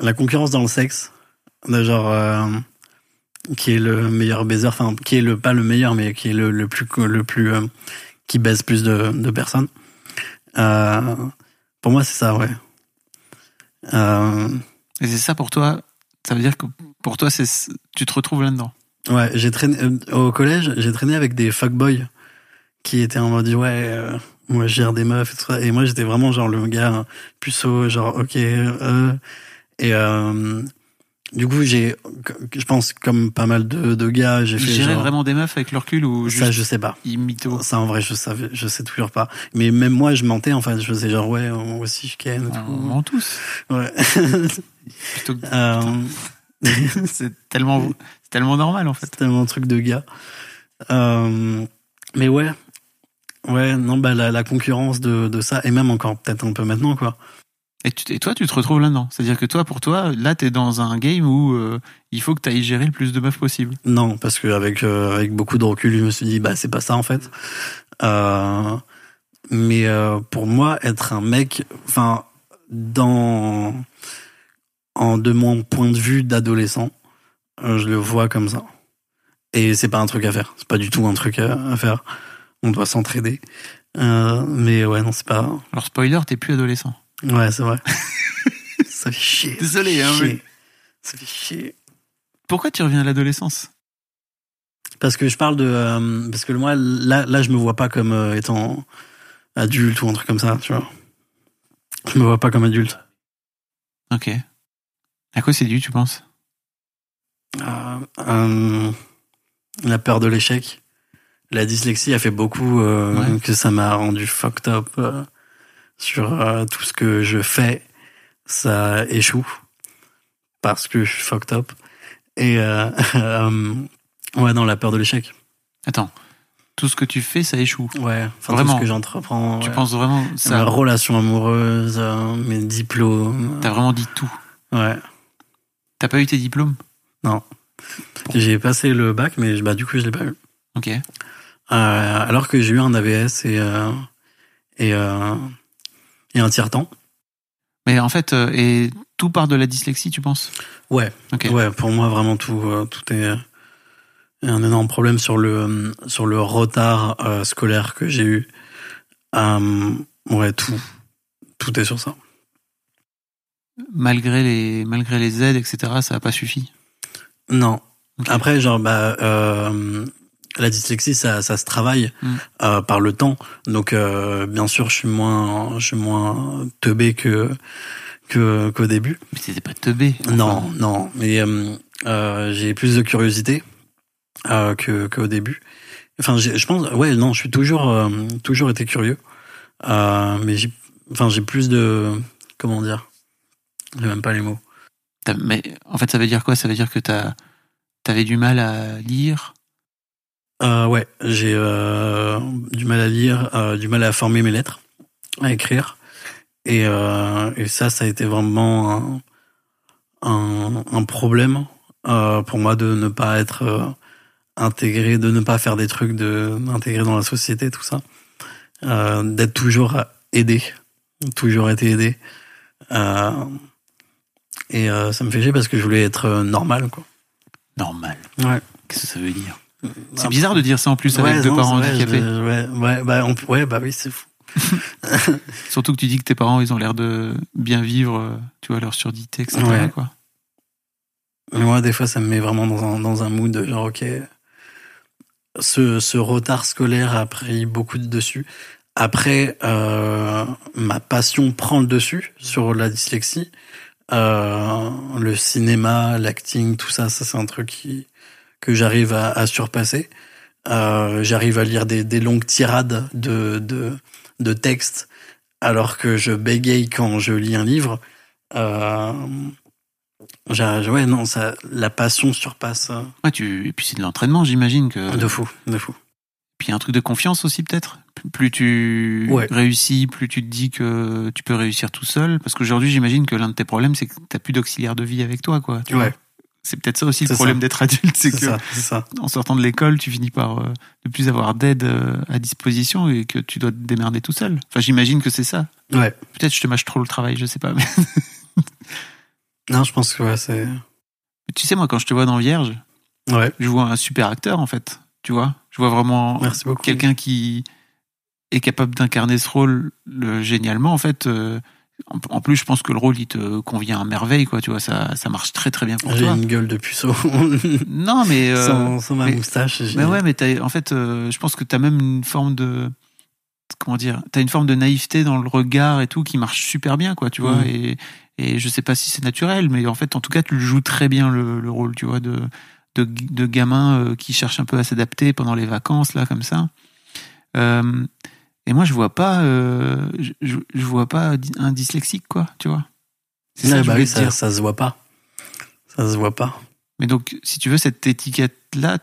La concurrence dans le sexe. De genre, euh, qui est le meilleur baiser, enfin, qui est le, pas le meilleur, mais qui est le, le plus, le plus, euh, qui baise plus de, personnes. Euh, pour moi, c'est ça, ouais. Et c'est ça pour toi. Ça veut dire que pour toi, c'est, tu te retrouves là-dedans? Ouais, j'ai traîné euh, au collège, j'ai traîné avec des fuckboys qui étaient en mode ouais, euh, moi je gère des meufs et tout ça. Et moi j'étais vraiment genre le gars puceau, genre ok. Euh, et euh, du coup j'ai, je pense comme pas mal de, de gars, j'ai fait genre, vraiment des meufs avec le recul ou juste ça je sais pas. ils mytho Ça en vrai je savais, je sais toujours pas. Mais même moi je mentais en fait, je faisais genre ouais moi aussi je ken et On tout. ment tous. Ouais. Plutôt que- *laughs* c'est tellement, *laughs* c'est tellement normal en fait. C'est tellement un truc de gars. Euh, mais ouais. Ouais, non, bah, la, la concurrence de, de ça, et même encore peut-être un peu maintenant, quoi. Et, tu- et toi, tu te retrouves là-dedans. C'est-à-dire que toi, pour toi, là, t'es dans un game où euh, il faut que t'ailles gérer le plus de meufs possible. Non, parce que avec, euh, avec beaucoup de recul, je me suis dit, bah, c'est pas ça, en fait. Euh, mais pour moi, être un mec, enfin, dans. En, de mon point de vue d'adolescent, je le vois comme ça. Et c'est pas un truc à faire. C'est pas du tout un truc à, à faire. On doit s'entraider. Euh, mais ouais, non, c'est pas. Alors, spoiler, t'es plus adolescent. Ouais, c'est vrai. *laughs* ça fait chier. Désolé, hein, mais-. Ça fait chier. Pourquoi tu reviens à l'adolescence? Parce que je parle de. euh, parce que moi, là, là, je me vois pas comme euh, étant adulte ou un truc comme ça, tu vois. Je me vois pas comme adulte. Ok. À quoi c'est dû, tu penses? Euh, la peur de l'échec. La dyslexie a fait beaucoup euh, Ouais. que ça m'a rendu fucked up euh, sur tout ce que je fais. Ça échoue parce que je suis fucked up. Et *laughs* ouais, non, la peur de l'échec. Attends. tout ce que tu fais, ça échoue. Ouais, enfin, Vraiment. tout ce que j'entreprends. Tu ouais. penses vraiment ça relations amoureuses, euh, mes diplômes. T'as vraiment dit tout. Ouais. T'as pas eu tes diplômes? J'ai passé le bac, mais bah, du coup, je l'ai pas eu. Ok. Euh, alors que j'ai eu un AVS et, euh, et, euh, et un tiers-temps. Mais en fait, et tout part de la dyslexie, tu penses? Ouais. Ok. Ouais, pour moi, vraiment, tout, tout est, un énorme problème sur le, sur le retard scolaire que j'ai eu. Ouais, tout. Tout est sur ça. Malgré les, malgré les aides, etc., ça n'a pas suffi. Non. Après, genre, bah, euh, la dyslexie, ça, ça se travaille Mm. euh, par le temps. Donc, euh, bien sûr, je suis moins, je suis moins teubé que que qu'au début. Mais t'étais pas teubé. enfin. Non, non, mais euh, euh, j'ai plus de curiosité euh, que qu'au début. Enfin, je pense, ouais, non, je suis toujours euh, toujours été curieux, euh, mais j'ai, enfin, j'ai plus de, comment dire, j'ai même pas les mots. Mais en fait, ça veut dire quoi? Ça veut dire que t'as, t'avais du mal à lire? Euh, ouais, j'ai euh, du mal à lire, euh, du mal à former mes lettres, à écrire. Et, ça, ça a été vraiment un, un, problème pour moi de ne pas être intégré, de ne pas faire des trucs, de d'intégrer dans la société, tout ça. D'être toujours aidé, toujours été aidé. Euh, et euh, ça me fait chier parce que je voulais être euh, normal, quoi. Normal. Ouais. Qu'est-ce que ça veut dire? C'est bizarre de dire ça en plus avec Ouais, deux non, parents handicapés. ouais, ouais, bah, on- ouais, bah oui, c'est fou. *laughs* Surtout que tu dis que tes parents, ils ont l'air de bien vivre, euh, tu vois, leur surdité, etc. Ouais. Quoi. Mais moi, des fois, ça me met vraiment dans un, dans un mood de genre, ok, ce, ce retard scolaire a pris beaucoup de dessus. Après, euh, ma passion prend le dessus sur la dyslexie. Euh, le cinéma, l'acting, tout ça, ça c'est un truc qui, que j'arrive à, à surpasser. Euh, j'arrive à lire des, des longues tirades de, de, de textes alors que je bégaye quand je lis un livre. Euh, ouais, non, ça, la passion surpasse Ouais, tu... Et puis c'est de l'entraînement, j'imagine que. de fou, de fou. Puis un truc de confiance aussi, peut-être? Plus tu Ouais. réussis, plus tu te dis que tu peux réussir tout seul. Parce qu'aujourd'hui, j'imagine que l'un de tes problèmes, c'est que t'as plus d'auxiliaire de vie avec toi, quoi. tu vois. C'est peut-être ça aussi le problème d'être adulte, c'est que ça, en sortant de l'école, tu finis par euh, ne plus avoir d'aide euh, à disposition et que tu dois te démerder tout seul. Enfin, j'imagine que c'est ça. Ouais. Peut-être je te mâche trop le travail, je sais pas. Mais *laughs* Non, je pense que ouais, c'est. tu sais, moi, quand je te vois dans Vierge, Ouais, je vois un super acteur, en fait. Tu vois? Je vois vraiment quelqu'un qui est capable d'incarner ce rôle le- génialement, en fait. euh, en, en plus, je pense que le rôle, il te convient à merveille, quoi. Tu vois, ça, ça marche très très bien pour J'ai toi. une gueule de puceau. *laughs* Non, mais. euh, sans, sans ma mais- moustache. j'ai- Mais ouais, mais t'as- en fait, euh, je pense que t'as même une forme de comment dire, t'as une forme de naïveté dans le regard et tout qui marche super bien, quoi, tu vois. Mhm. Et, et je sais pas si c'est naturel, mais en fait, en tout cas, tu le joues très bien le, le rôle, tu vois, de de, de gamin euh, qui cherche un peu à s'adapter pendant les vacances là, comme ça. Euh, et moi, je vois pas, euh, je, vois pas un dyslexique, quoi, tu vois. C'est ça bah oui, ça, ça se voit pas. Ça se voit pas. Mais donc, si tu veux, cette étiquette-là,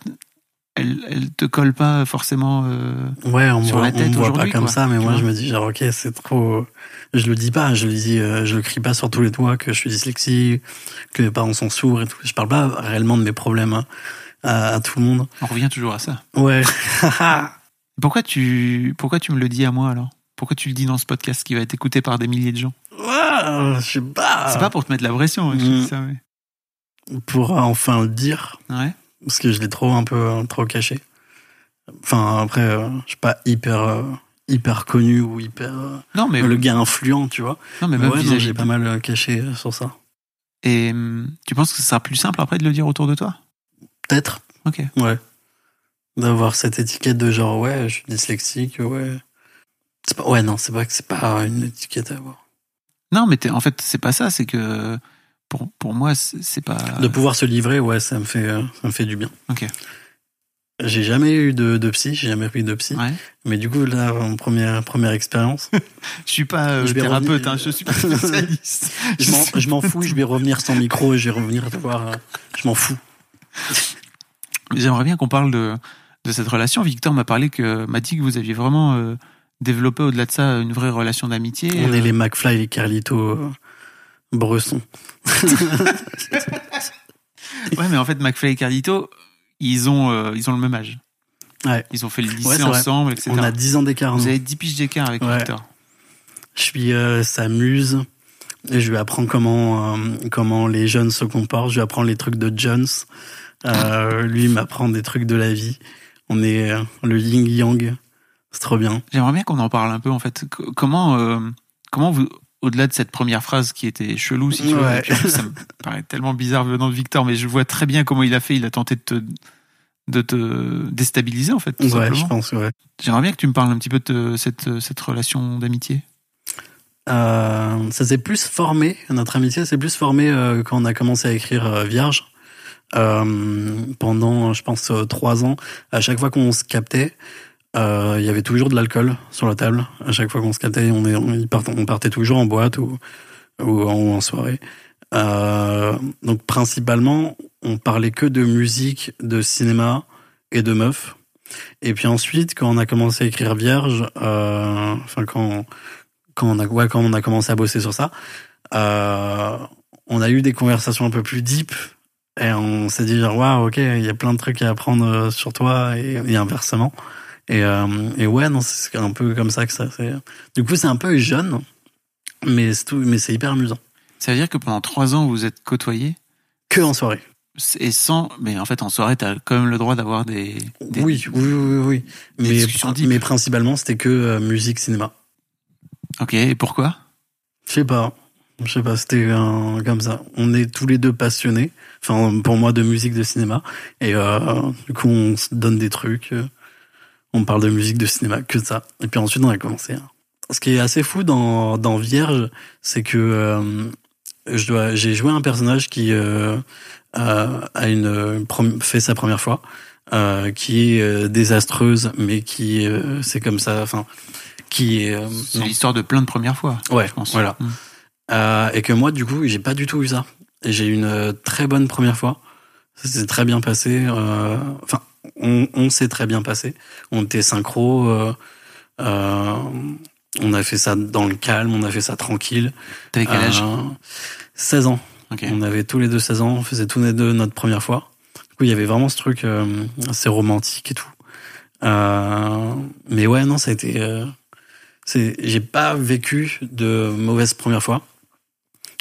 elle, elle te colle pas forcément. euh, Ouais, on Sur voit, la tête on voit pas comme quoi. ça, mais Tu moi je me dis genre ok c'est trop. Je le dis pas, je le dis, euh, je le crie pas sur tous les toits que je suis dyslexique, que mes parents sont sourds et tout. Je parle pas réellement de mes problèmes hein, à, à tout le monde. On revient toujours à ça. Ouais. *laughs* Pourquoi tu, pourquoi tu me le dis à moi alors? Pourquoi tu le dis dans ce podcast qui va être écouté par des milliers de gens? Ouais, je sais pas. C'est pas pour te mettre la pression, hein, je Mm. dis ça, mais... pour enfin le dire Ouais. parce que je l'ai trop un peu euh, trop caché. Enfin après, euh, je suis pas hyper euh, hyper connu ou hyper euh, Non, mais, le gars influent, tu vois. non, mais Mais même ouais, j'ai pas mal euh, caché euh, sur ça. Et hum, tu penses que ce sera plus simple après de le dire autour de toi? Peut-être. Ok. Ouais. D'avoir cette étiquette de genre, ouais, je suis dyslexique, ouais. C'est pas, ouais, non, c'est pas que c'est pas une étiquette à avoir. Non, mais en fait, c'est pas ça. C'est que pour, pour moi, c'est pas. De pouvoir se livrer, ouais, ça me fait, euh, ça me fait du bien. Ok. J'ai jamais eu de, de psy, j'ai jamais pris de psy. Ouais. Mais du coup, là, en première, première expérience, *laughs* Je suis pas euh, Je thérapeute, revenir- hein, je suis pas spécialiste. *laughs* je m'en- je m'en fous, je vais revenir sans micro et je vais revenir te voir. euh, Je m'en fous. J'aimerais bien qu'on parle de, de cette relation. Victor m'a parlé que m'a dit que vous aviez vraiment euh, développé au-delà de ça une vraie relation d'amitié. On est Euh, les McFly et Carlito euh, Bresson. *laughs* Ouais, mais en fait, McFly et Carlito, ils ont, euh, ils ont le même âge. Ouais. Ils ont fait le lycée Ouais, ensemble, etc. On a 10 ans d'écart. Vous avez 10 piges d'écart avec Ouais. Victor. Je suis euh, sa muse. Et je lui apprends comment euh, comment les jeunes se comportent. Je lui apprends les trucs de Jones. Lui il m'apprend des trucs de la vie. On est euh, le yin yang. C'est trop bien. J'aimerais bien qu'on en parle un peu, en fait. Comment, euh, comment vous, au-delà de cette première phrase qui était chelou, si tu veux, Ouais. ça me *laughs* paraît tellement bizarre venant de Victor, mais je vois très bien comment il a fait. Il a tenté de te, de te déstabiliser, en fait, tout Ouais, je simplement. pense. Ouais. J'aimerais bien que tu me parles un petit peu de cette, cette relation d'amitié. Euh, ça s'est plus formé, notre amitié s'est plus formé euh, quand on a commencé à écrire euh, Vierge. Euh, pendant, je pense, euh, trois ans, à chaque fois qu'on se captait, euh, il y avait toujours de l'alcool sur la table. À chaque fois qu'on se captait, on, est, on, partait toujours en boîte ou, en, soirée. Donc principalement, on parlait que de musique, de cinéma et de meufs. Et puis ensuite, quand on a commencé à écrire Vierge, enfin quand quand on a ouais, quand on a commencé à bosser sur ça, on a eu des conversations un peu plus deep et on s'est dit genre waouh ok il y a plein de trucs à apprendre euh, sur toi et, et inversement et euh, et ouais non c'est un peu comme ça que ça du coup c'est un peu jeune mais c'est tout mais c'est hyper amusant Ça veut dire que pendant trois ans, vous êtes côtoyés? Que en soirée et sans, mais en fait, en soirée, t'as quand même le droit d'avoir des, des- oui oui oui oui Des mais discussions deep. mais principalement c'était que euh, musique cinéma Ok, et pourquoi? Je sais pas. Je sais pas, c'était un- comme ça. On est tous les deux passionnés. Enfin, pour moi, de musique, de cinéma. Et euh, du coup, on se donne des trucs. euh, On parle de musique, de cinéma, que de ça. Et puis ensuite, on a commencé. à- Ce qui est assez fou dans, dans Vierge, c'est que euh, je dois, j'ai joué un personnage qui euh, euh, a une, fait sa première fois, euh, qui est euh, désastreuse, mais qui euh, c'est comme ça. Enfin, qui est C'est l'histoire de plein de premières fois. Ouais, je pense. voilà. Mm. Euh, et que moi, du coup, j'ai pas du tout eu ça. Et J'ai eu une euh, très bonne première fois. Ça s'est très bien passé. euh, Enfin, on, on s'est très bien passé. On était synchro. euh, euh, on a fait ça dans le calme. On a fait ça tranquille. T'avais quel âge? Euh, 16 ans. Ok. On avait tous les deux 16 ans. On faisait tous les deux notre première fois. Du coup, il y avait vraiment ce truc euh, assez romantique et tout. Euh, mais ouais, non, ça a été. euh, c'est, j'ai pas vécu de mauvaise première fois.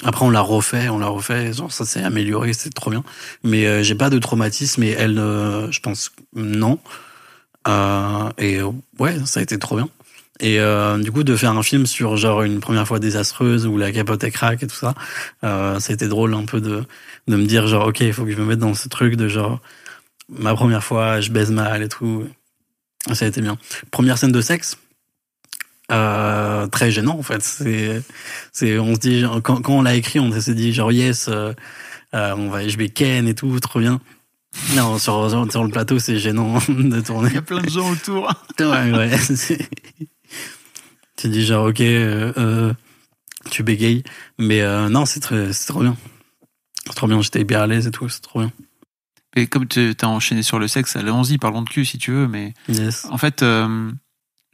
Après, on l'a refait, on l'a refait. Genre, ça s'est amélioré, c'est trop bien. Mais euh, j'ai pas de traumatisme. Et elle, euh, je pense, non. Euh, et euh, ouais, ça a été trop bien. Et euh, du coup, de faire un film sur genre une première fois désastreuse où la capote est craque et tout ça, euh, ça a été drôle un peu de de me dire genre ok, il faut que je me mette dans ce truc de genre ma première fois, je baise mal et tout. Ça a été bien. Première scène de sexe, euh, très gênant en fait. C'est, c'est, on se dit genre, quand, quand on l'a écrit, on s'est dit genre yes, euh, euh, on va, je vais ken et tout, trop bien. Non, sur, sur, sur le plateau, c'est gênant *laughs* de tourner. Il y a plein de gens autour. *laughs* Ouais, ouais. *laughs* tu dis genre ok, euh, tu bégayes, mais non, c'est très, c'est trop bien. C'est trop bien. J'étais hyper à l'aise et tout, c'est trop bien. Et comme tu as enchaîné sur le sexe, allons-y, parlons de cul si tu veux, mais Yes. en fait, euh,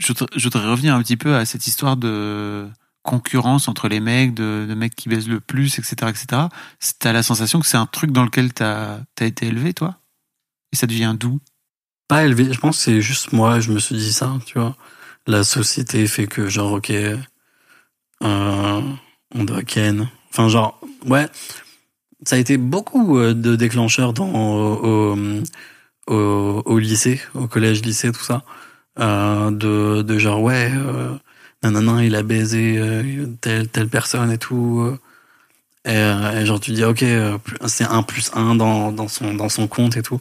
je, voudrais- revenir un petit peu à cette histoire de concurrence entre les mecs, de, mecs qui baisent le plus, etc., etc. T'as la sensation que c'est un truc dans lequel t'as as été élevé, toi? Et ça devient doux? Pas élevé. Je pense que c'est juste moi. Je me suis dit ça, tu vois. La société fait que genre ok, euh, on doit ken. Enfin genre ouais. Ça a été beaucoup euh, de déclencheurs dans au, au, lycée, au collège, lycée, tout ça. Euh, de, de genre ouais, euh, nanana, il a baisé euh, telle telle personne et tout. Et, et genre tu dis ok, c'est un plus un dans dans son dans son compte et tout.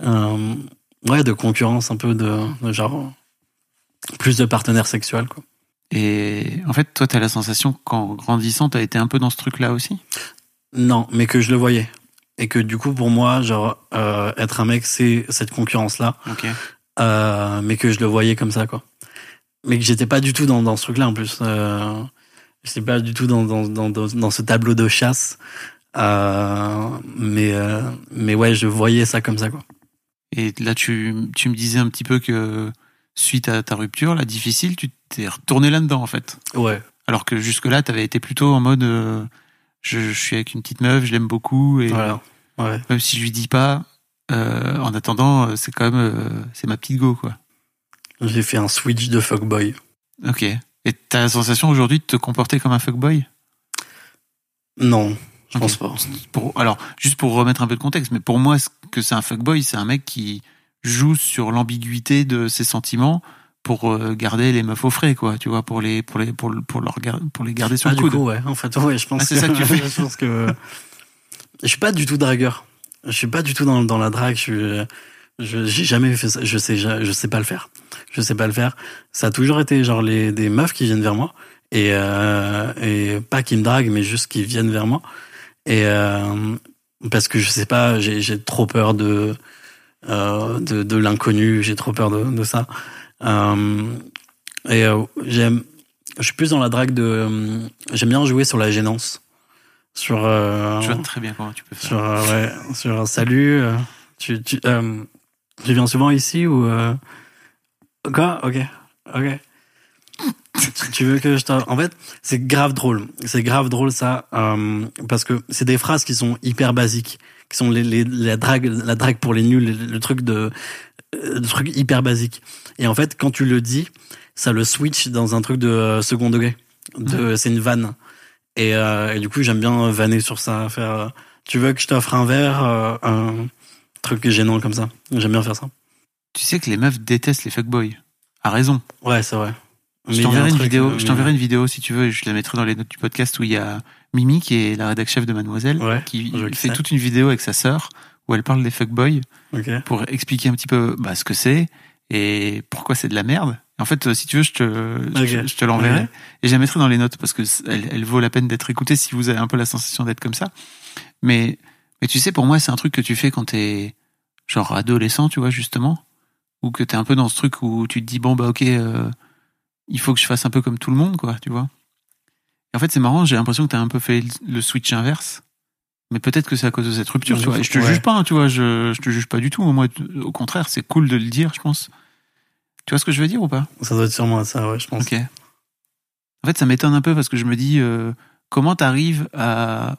Ouais, de concurrence un peu de, de genre plus de partenaires sexuels quoi. Et en fait, toi, t'as la sensation qu'en grandissant, t'as été un peu dans ce truc-là aussi? Non, mais que je le voyais et que du coup pour moi genre euh, être un mec c'est cette concurrence là, Ok. Euh, mais que je le voyais comme ça quoi. Mais que j'étais pas du tout dans dans ce truc là en plus. Euh, j'étais pas du tout dans dans dans dans, ce tableau de chasse. Euh, mais euh, mais ouais, je voyais ça comme ça quoi. Et là, tu, tu me disais un petit peu que suite à ta rupture, la difficile, tu t'es retourné là-dedans, en fait. Ouais. Alors que jusque-là, tu avais été plutôt en mode euh, je, je suis avec une petite meuf, je l'aime beaucoup, et Voilà. Ouais. même si je lui dis pas, euh, en attendant, euh, c'est quand même euh, c'est ma petite go, quoi. J'ai fait un switch de fuckboy. Ok. Et t'as la sensation aujourd'hui de te comporter comme un fuckboy? Non, je pense pas. pour, alors, juste pour remettre un peu de contexte, mais pour moi, ce que c'est un fuckboy, c'est un mec qui joue sur l'ambiguïté de ses sentiments pour garder les meufs au frais, quoi. Tu vois, pour les, pour les, pour, pour leur, gar- pour les garder sur Ah, le du coude. coup, ouais. En fait, ouais, je pense Ah, c'est ça que tu *laughs* fais. je pense que je suis pas du tout dragueur. Je suis pas du tout dans, dans la drague. Je suis, je, j'ai jamais fait ça. Je sais, je, je sais pas le faire. Je sais pas le faire. Ça a toujours été genre les, des meufs qui viennent vers moi et, euh, et pas qui me draguent, mais juste qui viennent vers moi. Et euh, parce que je sais pas, j'ai, j'ai trop peur de, euh, de, de l'inconnu. J'ai trop peur de, de ça. Euh, et euh, j'aime, je suis plus dans la drague de, euh, j'aime bien jouer sur la gênance, sur, euh, Je vois très bien comment tu peux faire. sur, euh, ouais, sur un salut. euh, tu, tu, euh, tu viens souvent ici ou euh, quoi? Ok, ok. tu, veux que je t'en... En fait, c'est grave drôle. C'est grave drôle ça, euh, parce que c'est des phrases qui sont hyper basiques, qui sont les, les, la drague, la drague pour les nuls, le, le truc de, euh, le truc hyper basique. Et en fait, quand tu le dis, ça le switch dans un truc de euh, second degré. De, C'est une vanne. Et, euh, et du coup, j'aime bien vanner sur ça, faire. euh, tu veux que je t'offre un verre, euh, un truc gênant comme ça. J'aime bien faire ça. Tu sais que les meufs détestent les fuckboys. À raison. Ouais, c'est vrai. Je t'enverrai une vidéo, euh, je t'enverrai une vidéo si tu veux, je la mettrai dans les notes du podcast où il y a Mimi qui est la rédac chef de Mademoiselle Ouais, qui fait toute une vidéo avec sa sœur où elle parle des fuckboys pour expliquer un petit peu bah, ce que c'est et pourquoi c'est de la merde. En fait, euh, si tu veux, je te, je, je te l'enverrai et je la mettrai dans les notes parce que elle, elle vaut la peine d'être écoutée si vous avez un peu la sensation d'être comme ça. Mais, mais tu sais, pour moi, c'est un truc que tu fais quand t'es genre adolescent, tu vois, justement, ou que t'es un peu dans ce truc où tu te dis bon bah ok, euh, il faut que je fasse un peu comme tout le monde, quoi, tu vois. Et en fait, c'est marrant, j'ai l'impression que t'as un peu fait le switch inverse. Mais peut-être que c'est à cause de cette rupture, tu vois. Et je te Ouais. juge pas, hein, tu vois, je, je te juge pas du tout. Moi, au contraire, c'est cool de le dire, je pense. Tu vois ce que je veux dire ou pas? Ça doit être sûrement ça, ouais, je pense. Ok. En fait, ça m'étonne un peu parce que je me dis, euh, comment t'arrives à,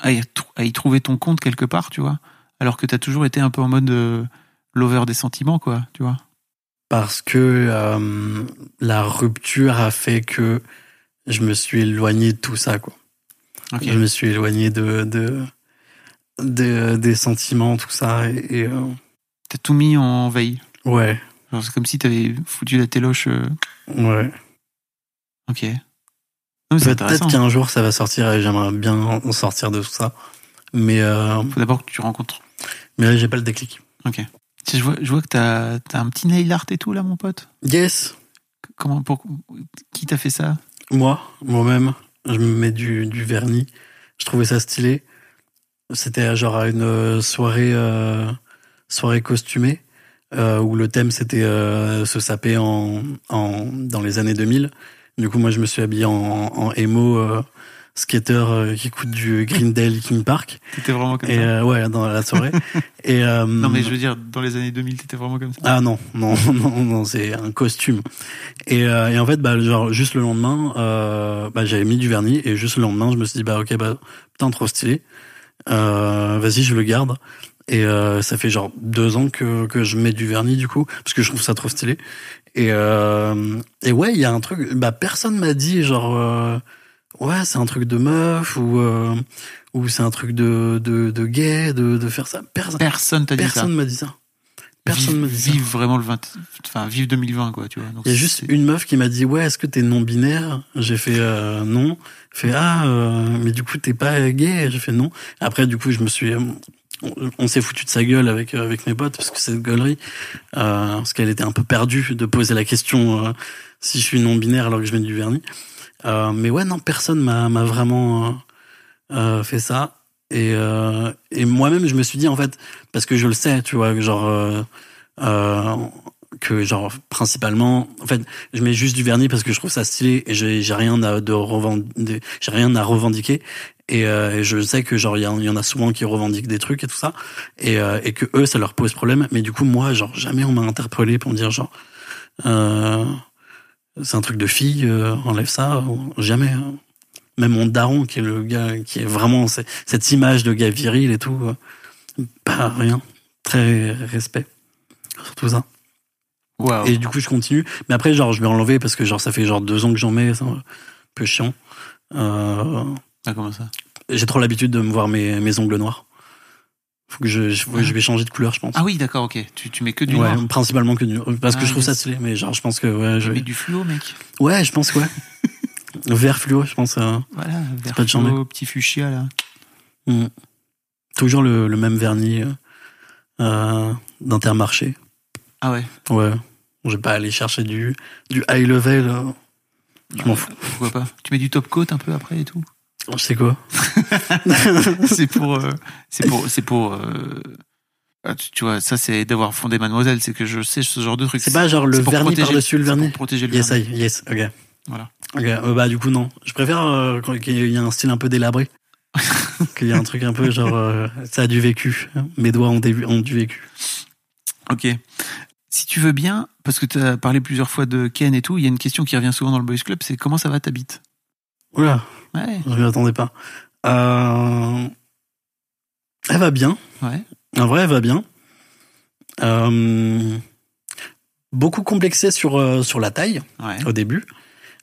à, y, trou- à y trouver ton compte quelque part, tu vois, alors que t'as toujours été un peu en mode euh, lover des sentiments, quoi, tu vois? Parce que euh, la rupture a fait que je me suis éloigné de tout ça, quoi. Ok. Je me suis éloigné de, de, de- des sentiments, tout ça. Et, et, T'as tout mis en veille? ouais, c'est comme si t'avais foutu la téloche. euh, ouais. Ok. Non, mais c'est Peut-être intéressant. qu'un jour ça va sortir et j'aimerais bien en sortir de tout ça. Mais, euh, Faut d'abord que tu rencontres. mais là, j'ai pas le déclic. Ok. Tu sais, je vois, je vois que t'as as un petit nail art et tout là, mon pote. Yes, Comment, pour, qui t'a fait ça? Moi, moi-même, je me mets du, du vernis. Je trouvais ça stylé. C'était genre à une soirée, euh, soirée costumée euh, où le thème c'était euh, se saper en, en dans les années 2000. Du coup, moi, je me suis habillé en, en emo euh, skater euh, qui écoute du Green Day, Linkin Park. T'étais vraiment comme Et ça euh, ouais, dans la soirée. *laughs* et euh, Non, mais je veux dire, dans les années 2000, t'étais vraiment comme ça Ah non, non, *laughs* non, non, c'est un costume. Et, euh, et en fait, bah, genre, juste le lendemain, euh, bah, j'avais mis du vernis et juste le lendemain, je me suis dit, bah, ok, bah, putain, trop stylé. Euh, vas-y, je le garde. Et euh, ça fait genre deux ans que, que je mets du vernis, du coup, parce que je trouve ça trop stylé. Et, euh, et ouais, il y a un truc, bah, personne m'a dit, genre, euh, ouais, c'est un truc de meuf ou, euh, ou c'est un truc de, de, de gay, de, de faire ça. Personne, Personne t'a dit personne m'a dit ça. Personne m'a dit ça. vive vraiment le 20, enfin, vive 2020, quoi, tu vois. Il y a juste une meuf qui m'a dit ouais est-ce que t'es non binaire J'ai fait euh, non. Fait ah euh, mais du coup t'es pas gay? J'ai fait non. Après du coup je me suis on, s'est foutu de sa gueule avec euh, avec mes potes parce que c'est une gueulerie euh, parce qu'elle était un peu perdue de poser la question euh, si je suis non binaire alors que je mets du vernis. Euh, mais ouais non personne m'a m'a vraiment euh, euh, fait ça. Et, et moi-même, je me suis dit, en fait, parce que je le sais, tu vois, genre, que, genre, principalement, en fait, je mets juste du vernis parce que je trouve ça stylé et j'ai rien à, de j'ai rien à revendiquer. Et, euh, et je sais que genre il y, y en a souvent qui revendiquent des trucs et tout ça, et, euh, et que eux ça leur pose problème. Mais du coup moi genre jamais on m'a interpellé pour me dire genre euh, c'est un truc de fille, euh, enlève ça, jamais. hein. Même mon daron qui est le gars qui est vraiment c'est- cette image de gars viril et tout, euh, pas rien, très respect sur tout ça. Et du coup, je continue. Mais après, genre, je vais enlever parce que genre, ça fait genre deux ans que j'en mets, c'est un peu chiant. Euh, Ah, comment ça? j'ai trop l'habitude de me voir mes, mes ongles noirs. Faut que je, je, je vais changer de couleur, je pense. Ah oui, d'accord, ok. Tu, tu mets que du ouais, noir. principalement que du parce que Ah, je trouve ça stylé. Mais genre, je pense que ouais, je Tu mets du fluo, mec? ouais, je pense ouais. *laughs* Vert fluo, je pense. euh, Voilà, vert pas de fluo, petit fuchsia, là. hmm. Toujours le, le même vernis euh, d'Intermarché. Ah ouais. Ouais. Je vais pas aller chercher du, du high level. euh, Je m'en fous. Pourquoi pas Tu mets du top coat un peu après et tout Je sais quoi. *laughs* c'est pour, euh, c'est pour, c'est pour. euh, ah, tu, tu vois, ça c'est d'avoir fondé Mademoiselle, c'est que je sais ce genre de truc. C'est pas genre le c'est pour vernis par-dessus le c'est pour vernis protéger le Yes, vernis. I, yes, ok. Voilà. Ok, euh, bah du coup non. Je préfère euh, qu'il y ait un style un peu délabré. *laughs* qu'il y ait un truc un peu genre euh, ça a du vécu. Mes doigts ont, dé- ont du vécu. Ok. Si tu veux bien, parce que tu as parlé plusieurs fois de Ken et tout, il y a une question qui revient souvent dans le Boys Club, c'est comment ça va ta bite? Oula, Ouais. je m'y attendais pas. Euh... Elle va bien. Ouais. En vrai, elle va bien. Euh... Beaucoup complexée sur, euh, sur la taille. Ouais. au début.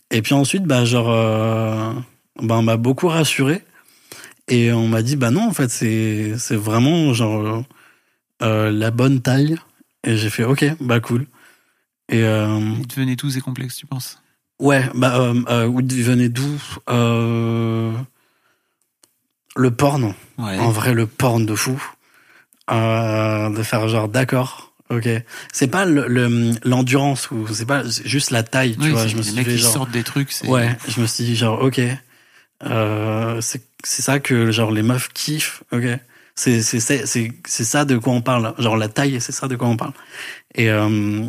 Et puis ensuite, bah, genre, bah, on m'a beaucoup rassuré. Et on m'a dit, bah non, en fait, c'est, vraiment, genre, la bonne taille. Et j'ai fait, ok, bah cool. Et, euh, Ils devenaient tous et complexes, tu penses? Ouais, bah, euh, euh, où venait d'où? Euh, Le porn. Ouais. En vrai, le porn de fou. Euh, de faire genre, d'accord, ok. C'est pas le- le- l'endurance ou c'est pas juste la taille, tu Oui, vois. Je me les suis mecs fait qui genre. sortent des trucs, c'est. Ouais, je me suis dit genre ok, euh, c'est c'est ça que genre les meufs kiffent, ok. C'est c'est c'est c'est c'est ça de quoi on parle, genre la taille, c'est ça de quoi on parle. Et euh,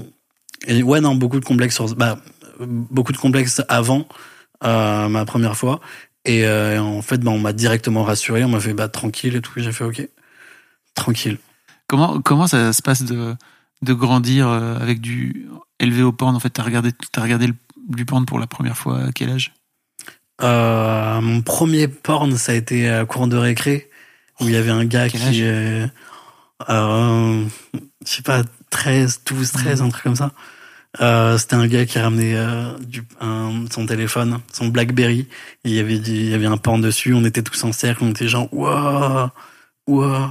et ouais non beaucoup de complexes sur bah beaucoup de complexes avant euh, ma première fois. Et euh, en fait bah on m'a directement rassuré, on m'a fait bah tranquille et tout, j'ai fait ok, tranquille. Comment, comment ça se passe de, de grandir avec du élevé au porn? En fait, t'as regardé, t'as regardé le- du porn pour la première fois à quel âge? Euh, mon premier porn, ça a été à cours de récré, où il y avait un gars Quel qui, euh, euh, je sais pas, 13, 12, 13, un truc comme ça. Euh, c'était un gars qui ramenait euh, du, un- son téléphone, son BlackBerry. Et il y avait il y avait un porn dessus. On était tous en cercle. On était genre waouh, waouh.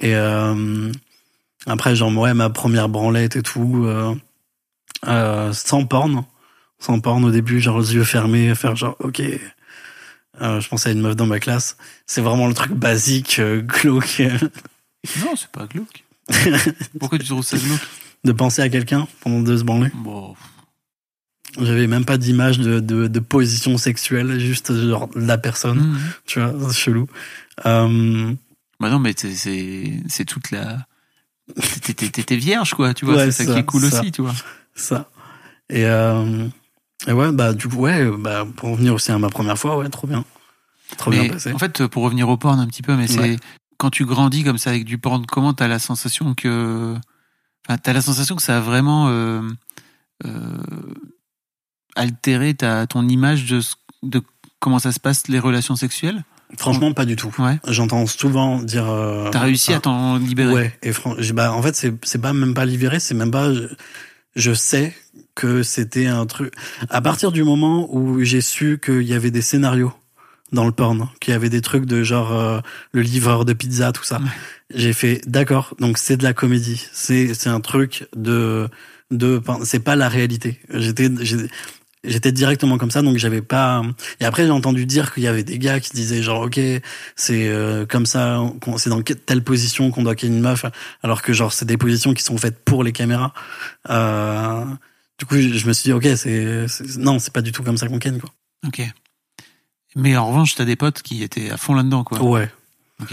Et euh, après genre ouais ma première branlette et tout, sans porn, sans porn au début, genre les yeux fermés, faire genre ok. Euh, je pensais à une meuf dans ma classe. C'est vraiment le truc basique, euh, glauque, Non, c'est pas glauque. *laughs* Pourquoi tu trouves ça glauque? De penser à quelqu'un pendant deux branlées. Bon, J'avais même pas d'image de, de, de position sexuelle, juste genre la personne, Mhm. tu vois, c'est chelou. Euh, Bah non, mais c'est- toute la. T'étais- vierge, quoi, tu vois. Ouais, c'est ça, ça, qui est cool ça. aussi, tu vois. ça. Et, euh, et ouais, bah du coup, ouais, bah, pour revenir aussi à ma première fois, ouais, trop bien. Trop Mais bien passé. en fait, pour revenir au porn un petit peu, mais c'est quand tu grandis comme ça avec du porn, comment t'as la sensation que, enfin, t'as la sensation que ça a vraiment euh, euh, altéré ta ton image de de comment ça se passe les relations sexuelles? Franchement, pas du tout. Ouais. J'entends souvent dire. euh, T'as réussi ah, à t'en libérer. Ouais, et bah, en fait, c'est, c'est pas même pas libéré, c'est même pas. Je, sais que c'était un truc. À partir du moment où j'ai su qu'il y avait des scénarios dans le porn, qu'il y avait des trucs de genre euh, le livreur de pizza, tout ça, Ouais. j'ai fait d'accord. Donc c'est de la comédie. C'est c'est un truc de de. C'est pas la réalité. J'étais J'étais directement comme ça, donc j'avais pas. Et après, j'ai entendu dire qu'il y avait des gars qui disaient genre, ok, c'est euh, comme ça, c'est dans telle position qu'on doit qu'il y ait une meuf, alors que genre c'est des positions qui sont faites pour les caméras. Euh, du coup, je me suis dit, ok, c'est non, c'est pas du tout comme ça qu'on ken quoi. Ok. Mais en revanche, t'as des potes qui étaient à fond là-dedans, quoi. Ouais. Ok.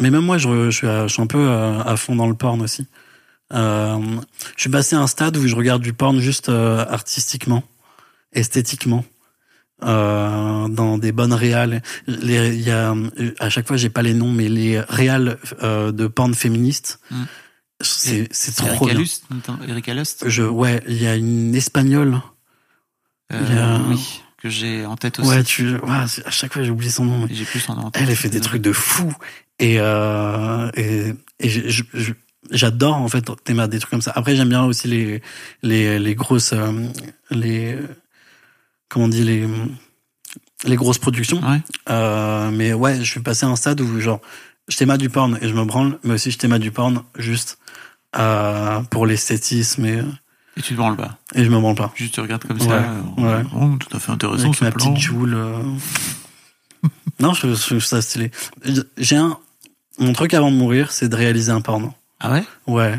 Mais même moi, je, suis, à- je suis un peu euh, à fond dans le porn aussi. Euh, je suis passé à un stade où je regarde du porn juste artistiquement, esthétiquement. euh, dans des bonnes réales. Les- Il y a à chaque fois j'ai pas les noms, mais les réales euh, de porn féministes, Mm. c'est c'est trop Erika bien. Lust, notamment- Erika Lust. Je ouais, il y a une espagnole. Euh, a- Oui, que j'ai en tête aussi. Ouais, tu ouais, c'est- à chaque fois j'ai oublié son nom. mais Et J'ai plus son nom en tête. Elle, fait des trucs de fou. Et, euh, et, et je- je- je- j'adore, en fait, des trucs comme ça. Après, j'aime bien aussi les, les, les grosses, euh, les, comment on dit, les, les grosses productions. Ouais. Euh, mais ouais, je suis passé à un stade où, genre, je t'aimate du porn et je me branle, mais aussi je t'aimate du porn juste, euh, pour l'esthétisme et, Et tu te branles pas. et je me branle pas. Juste tu regardes comme Ouais, ça. ouais. Oh, tout à fait intéressant Avec ce ma plan. petite joule. euh. *laughs* non, je, je trouve ça stylé. J'ai un, mon truc avant de mourir, c'est de réaliser un porno. Ah ouais? Ouais.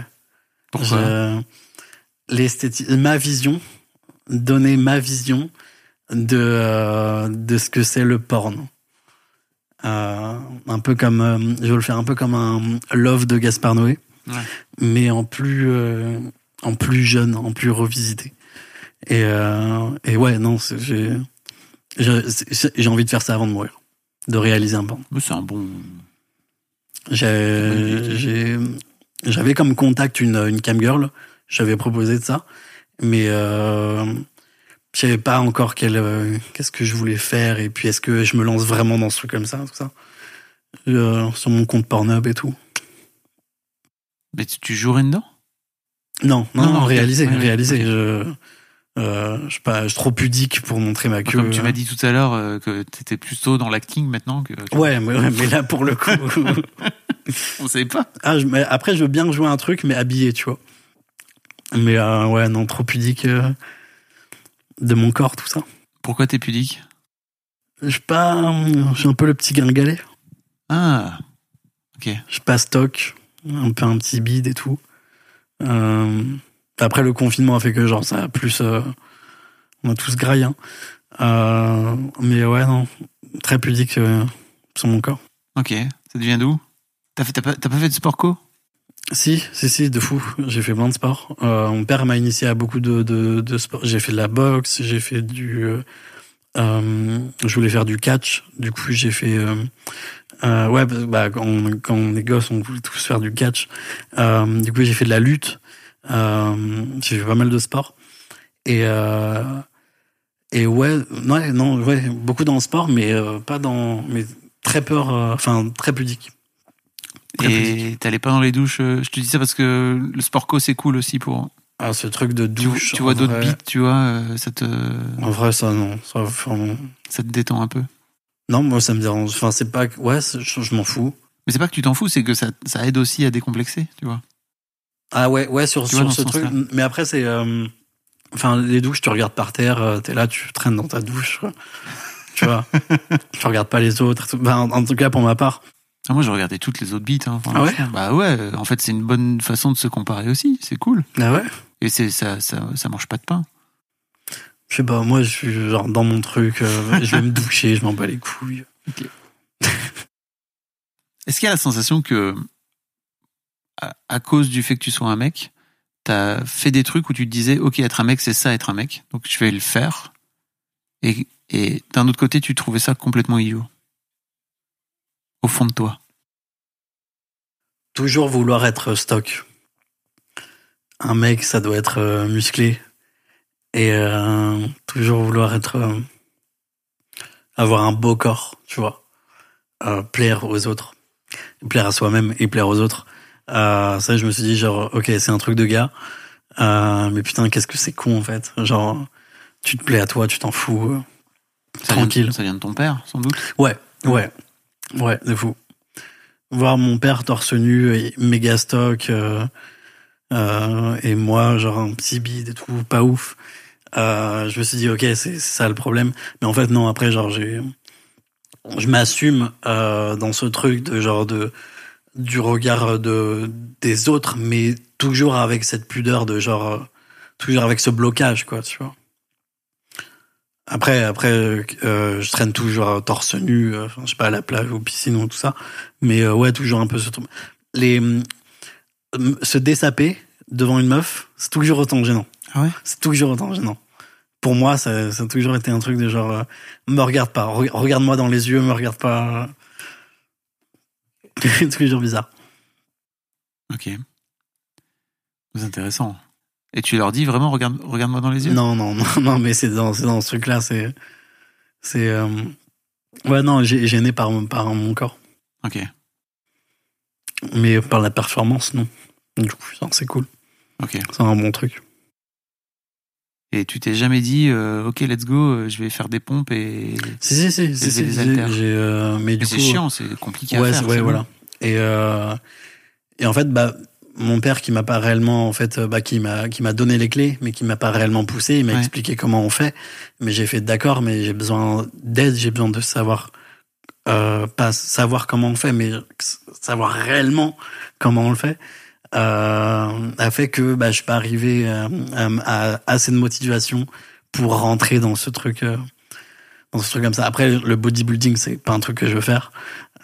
Pourquoi? Je- l'esthéti- ma vision, donner ma vision de, euh, de ce que c'est le porno. Euh, un peu comme, euh, je veux le faire un peu comme un Love de Gaspard Noé, Ouais. mais en plus, en plus jeune, en plus revisité. Et, et ouais, non, j'ai, j'ai envie de faire ça avant de mourir, de réaliser un porno. C'est un bon. J'ai, j'avais comme contact une, une camgirl. J'avais proposé de ça. Mais, je savais pas encore quel, euh, qu'est-ce que je voulais faire. Et puis, est-ce que je me lance vraiment dans ce truc comme ça, tout ça. Euh, sur mon compte Pornhub et tout. Mais tu, tu jouerais dedans Non, non, Non, non, réalisé, Ouais, ouais, réalisé. Je, euh, je suis pas, je suis trop pudique pour montrer ma queue. Comme tu m'as dit tout à l'heure que t'étais plutôt dans l'acting maintenant que. Ouais, mais, ouais, mais là, pour le coup. *laughs* On savait pas. Ah, je- mais après, je veux bien jouer un truc, mais habillé, tu vois. Mais ouais, non, trop pudique de mon corps, tout ça. Pourquoi t'es pudique? Je suis pas, je suis un peu le petit gringalet. Ah. Ok. Je suis pas stock, un peu un petit bide et tout. Euh, après, le confinement a fait que genre ça a plus, euh, on a tous graillé. hein. Euh, mais ouais, non, très pudique euh, sur mon corps. Ok. Ça devient d'où? T'as pas, t'as pas fait de sport co? Si, si, si, de fou. J'ai fait plein de sports. Euh, mon père m'a initié à beaucoup de, de, de sports. J'ai fait de la boxe, j'ai fait du... euh, euh, je voulais faire du catch. Du coup, j'ai fait... Euh, euh, ouais, bah, quand, on, quand on est gosse, on voulait tous faire du catch. Euh, du coup, j'ai fait de la lutte. J'ai fait pas mal de sports. Et... Et ouais, ouais, non, ouais, beaucoup dans le sport, mais pas dans... Mais très peur, enfin, très pudique. Très. Et t'allais pas dans les douches euh, Je te dis ça parce que le sport co c'est cool aussi pour. Ah, ce truc de douche. tu vois d'autres beats, tu vois, euh, ça te, En vrai, ça, non. Ça, vraiment... ça te détend un peu. Non, moi, ça me dérange. Enfin, c'est pas. que- Ouais, je, je m'en fous. Mais c'est pas que tu t'en fous, c'est que ça, ça aide aussi à décomplexer, tu vois. Ah ouais, ouais, sur, vois, sur ce ce truc. Mais après, c'est. euh, Enfin, les douches, tu regardes par terre, t'es là, tu traînes dans ta douche. Tu vois *laughs* Tu regardes pas les autres. Ben, en, en tout cas, pour ma part. Ah, moi, je regardais toutes les autres beats. Hein, Ah ouais. Bah ouais. euh, En fait, c'est une bonne façon de se comparer aussi. C'est cool. Ah ouais Et c'est ça, ça, ça mange pas de pain. Je sais pas, moi, je suis genre dans mon truc. euh, *laughs* je vais me doucher, je m'en bats les couilles. *laughs* Est-ce qu'il y a la sensation que, à, à cause du fait que tu sois un mec, t'as fait des trucs où tu te disais, ok, être un mec, c'est ça, être un mec, donc je vais le faire. Et, et d'un autre côté, tu trouvais ça complètement idiot? Au fond de toi. Toujours vouloir être stock. Un mec, ça doit être euh, musclé. Et euh, toujours vouloir être. euh, avoir un beau corps, tu vois. Plaire aux autres. Plaire à soi-même et plaire aux autres. Ça, je me suis dit, genre, ok, c'est un truc de gars. Mais putain, qu'est-ce que c'est con, en fait. Genre, tu te plais à toi, tu t'en fous. vient Tranquille. ça vient de ton père, sans doute. Ouais, ouais, ouais, de fou. Voir mon père torse nu, et méga stock, euh, euh, et moi, genre un petit bide et tout, pas ouf. Euh, je me suis dit, ok, c'est ça le problème. Mais en fait, non, après, genre, j'ai, je m'assume euh, dans ce truc de genre de du regard de des autres, mais toujours avec cette pudeur de genre, toujours avec ce blocage, quoi, tu vois. Après, après, euh, je traîne toujours torse nu, euh, je sais pas, à la plage ou piscine ou tout ça. Mais euh, ouais, toujours un peu ce truc. Les, se dessaper devant une meuf, c'est toujours autant gênant. Ah ouais? C'est toujours autant gênant. pour moi, ça, ça a toujours été un truc de genre, euh, me regarde pas, re- regarde-moi dans les yeux, me regarde pas. *laughs* C'est toujours bizarre. Ok. C'est intéressant. Et tu leur dis vraiment, regarde, regarde-moi dans les yeux? Non, non, *laughs* non, non, mais c'est dans, c'est dans ce truc-là, c'est, c'est, euh, ouais, non, j'ai gêné par, par mon corps, Ok. mais par la performance, non. Du coup, c'est cool, Ok. c'est un bon truc. Et tu t'es jamais dit, euh, ok, let's go, euh, je vais faire des pompes et. Si, si, si, si, si, euh, mais Mais c'est chiant, c'est compliqué ouais, à faire. ouais, voilà. Et et en fait, bah, mon père qui m'a pas réellement, en fait, euh, bah, qui m'a qui m'a donné les clés, mais qui m'a pas réellement poussé, il m'a Ouais. expliqué comment on fait. Mais j'ai fait d'accord, mais j'ai besoin d'aide, j'ai besoin de savoir, euh, pas savoir comment on fait, mais savoir réellement comment on le fait. Euh, a fait que bah, je suis pas arrivé à, à- à assez de motivation pour rentrer dans ce truc euh, dans ce truc comme ça. Après, le bodybuilding, c'est pas un truc que je veux faire.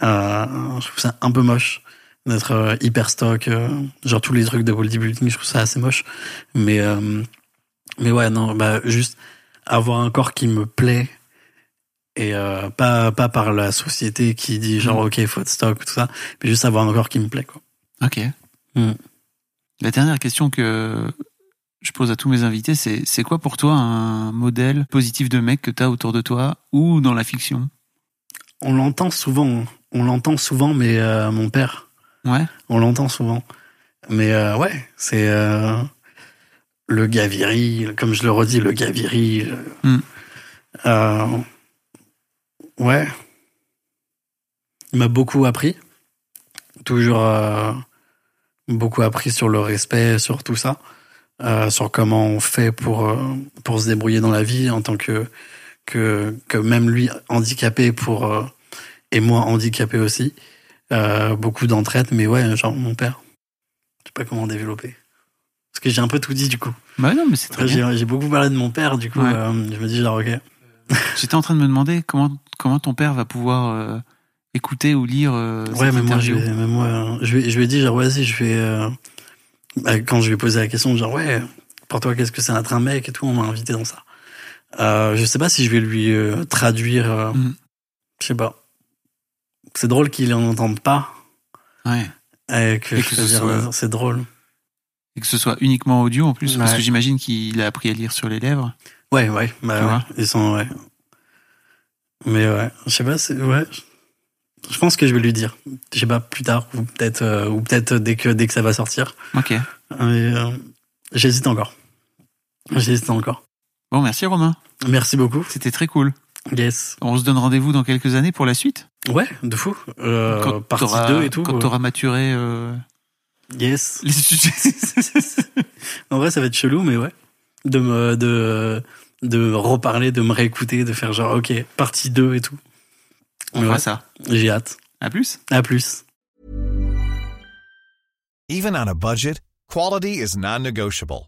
Euh, je trouve ça un peu moche d'être euh, hyper stock. euh, genre tous les trucs de bodybuilding, je trouve ça assez moche. Mais euh, mais ouais, non, bah juste avoir un corps qui me plaît et euh, pas pas par la société qui dit genre Mm. ok faut être stock tout ça, mais juste avoir un corps qui me plaît quoi. Ok. Mm. La dernière question que je pose à tous mes invités, c'est c'est quoi pour toi un modèle positif de mec que tu as autour de toi ou dans la fiction? On l'entend souvent, on l'entend souvent, mais euh, mon père, Ouais. on l'entend souvent. Mais euh, ouais, c'est euh, le gars viril, comme je le redis, le gars viril. Hmm. Euh, ouais. Il m'a beaucoup appris. Toujours euh, beaucoup appris sur le respect, sur tout ça. Sur comment on fait pour, pour se débrouiller dans la vie en tant que, que, que même lui handicapé pour, et moi handicapé aussi. Euh, beaucoup d'entraide, mais ouais, genre mon père. Je sais pas comment développer. Parce que j'ai un peu tout dit du coup. Bah non, mais c'est très bien. J'ai beaucoup parlé de mon père, du coup, Ouais. euh, je me dis genre ok. *laughs* J'étais en train de me demander comment comment ton père va pouvoir euh, écouter ou lire Ouais, mais moi, je mais moi, je vais, je vais dire genre vas-y, je vais. bah, quand je lui ai posé la question, genre ouais, pour toi, qu'est-ce que c'est un mec et tout, on m'a invité dans ça. Je sais pas si je vais lui traduire. Mm. Je sais pas. C'est drôle qu'il en entende pas. Ouais. Et que, Et ce soit- c'est drôle. Et que ce soit uniquement audio en plus, parce que j'imagine qu'il a appris à lire sur les lèvres. Ouais, ouais, bah Tu ouais, vois ils sont, ouais. Mais ouais, je sais pas, c'est, ouais. Je pense que je vais lui dire. Je sais pas, plus tard, ou peut-être, euh, ou peut-être dès que, dès que ça va sortir. Ok. Euh, j'hésite encore. J'hésite encore. Bon, merci Romain. Merci beaucoup. C'était très cool. Yes. On se donne rendez-vous dans quelques années pour la suite. Ouais, de fou. Euh, quand partie t'auras- 2 et tout. Quand euh, t'auras maturé euh, Yes. *laughs* les sujets. En vrai, ça va être chelou, mais ouais. De me, de, de reparler, de me réécouter, de faire genre, ok, partie 2 et tout. On Ouais, fera ça. J'ai hâte. À plus. À plus. Even on a budget, quality is non-negotiable.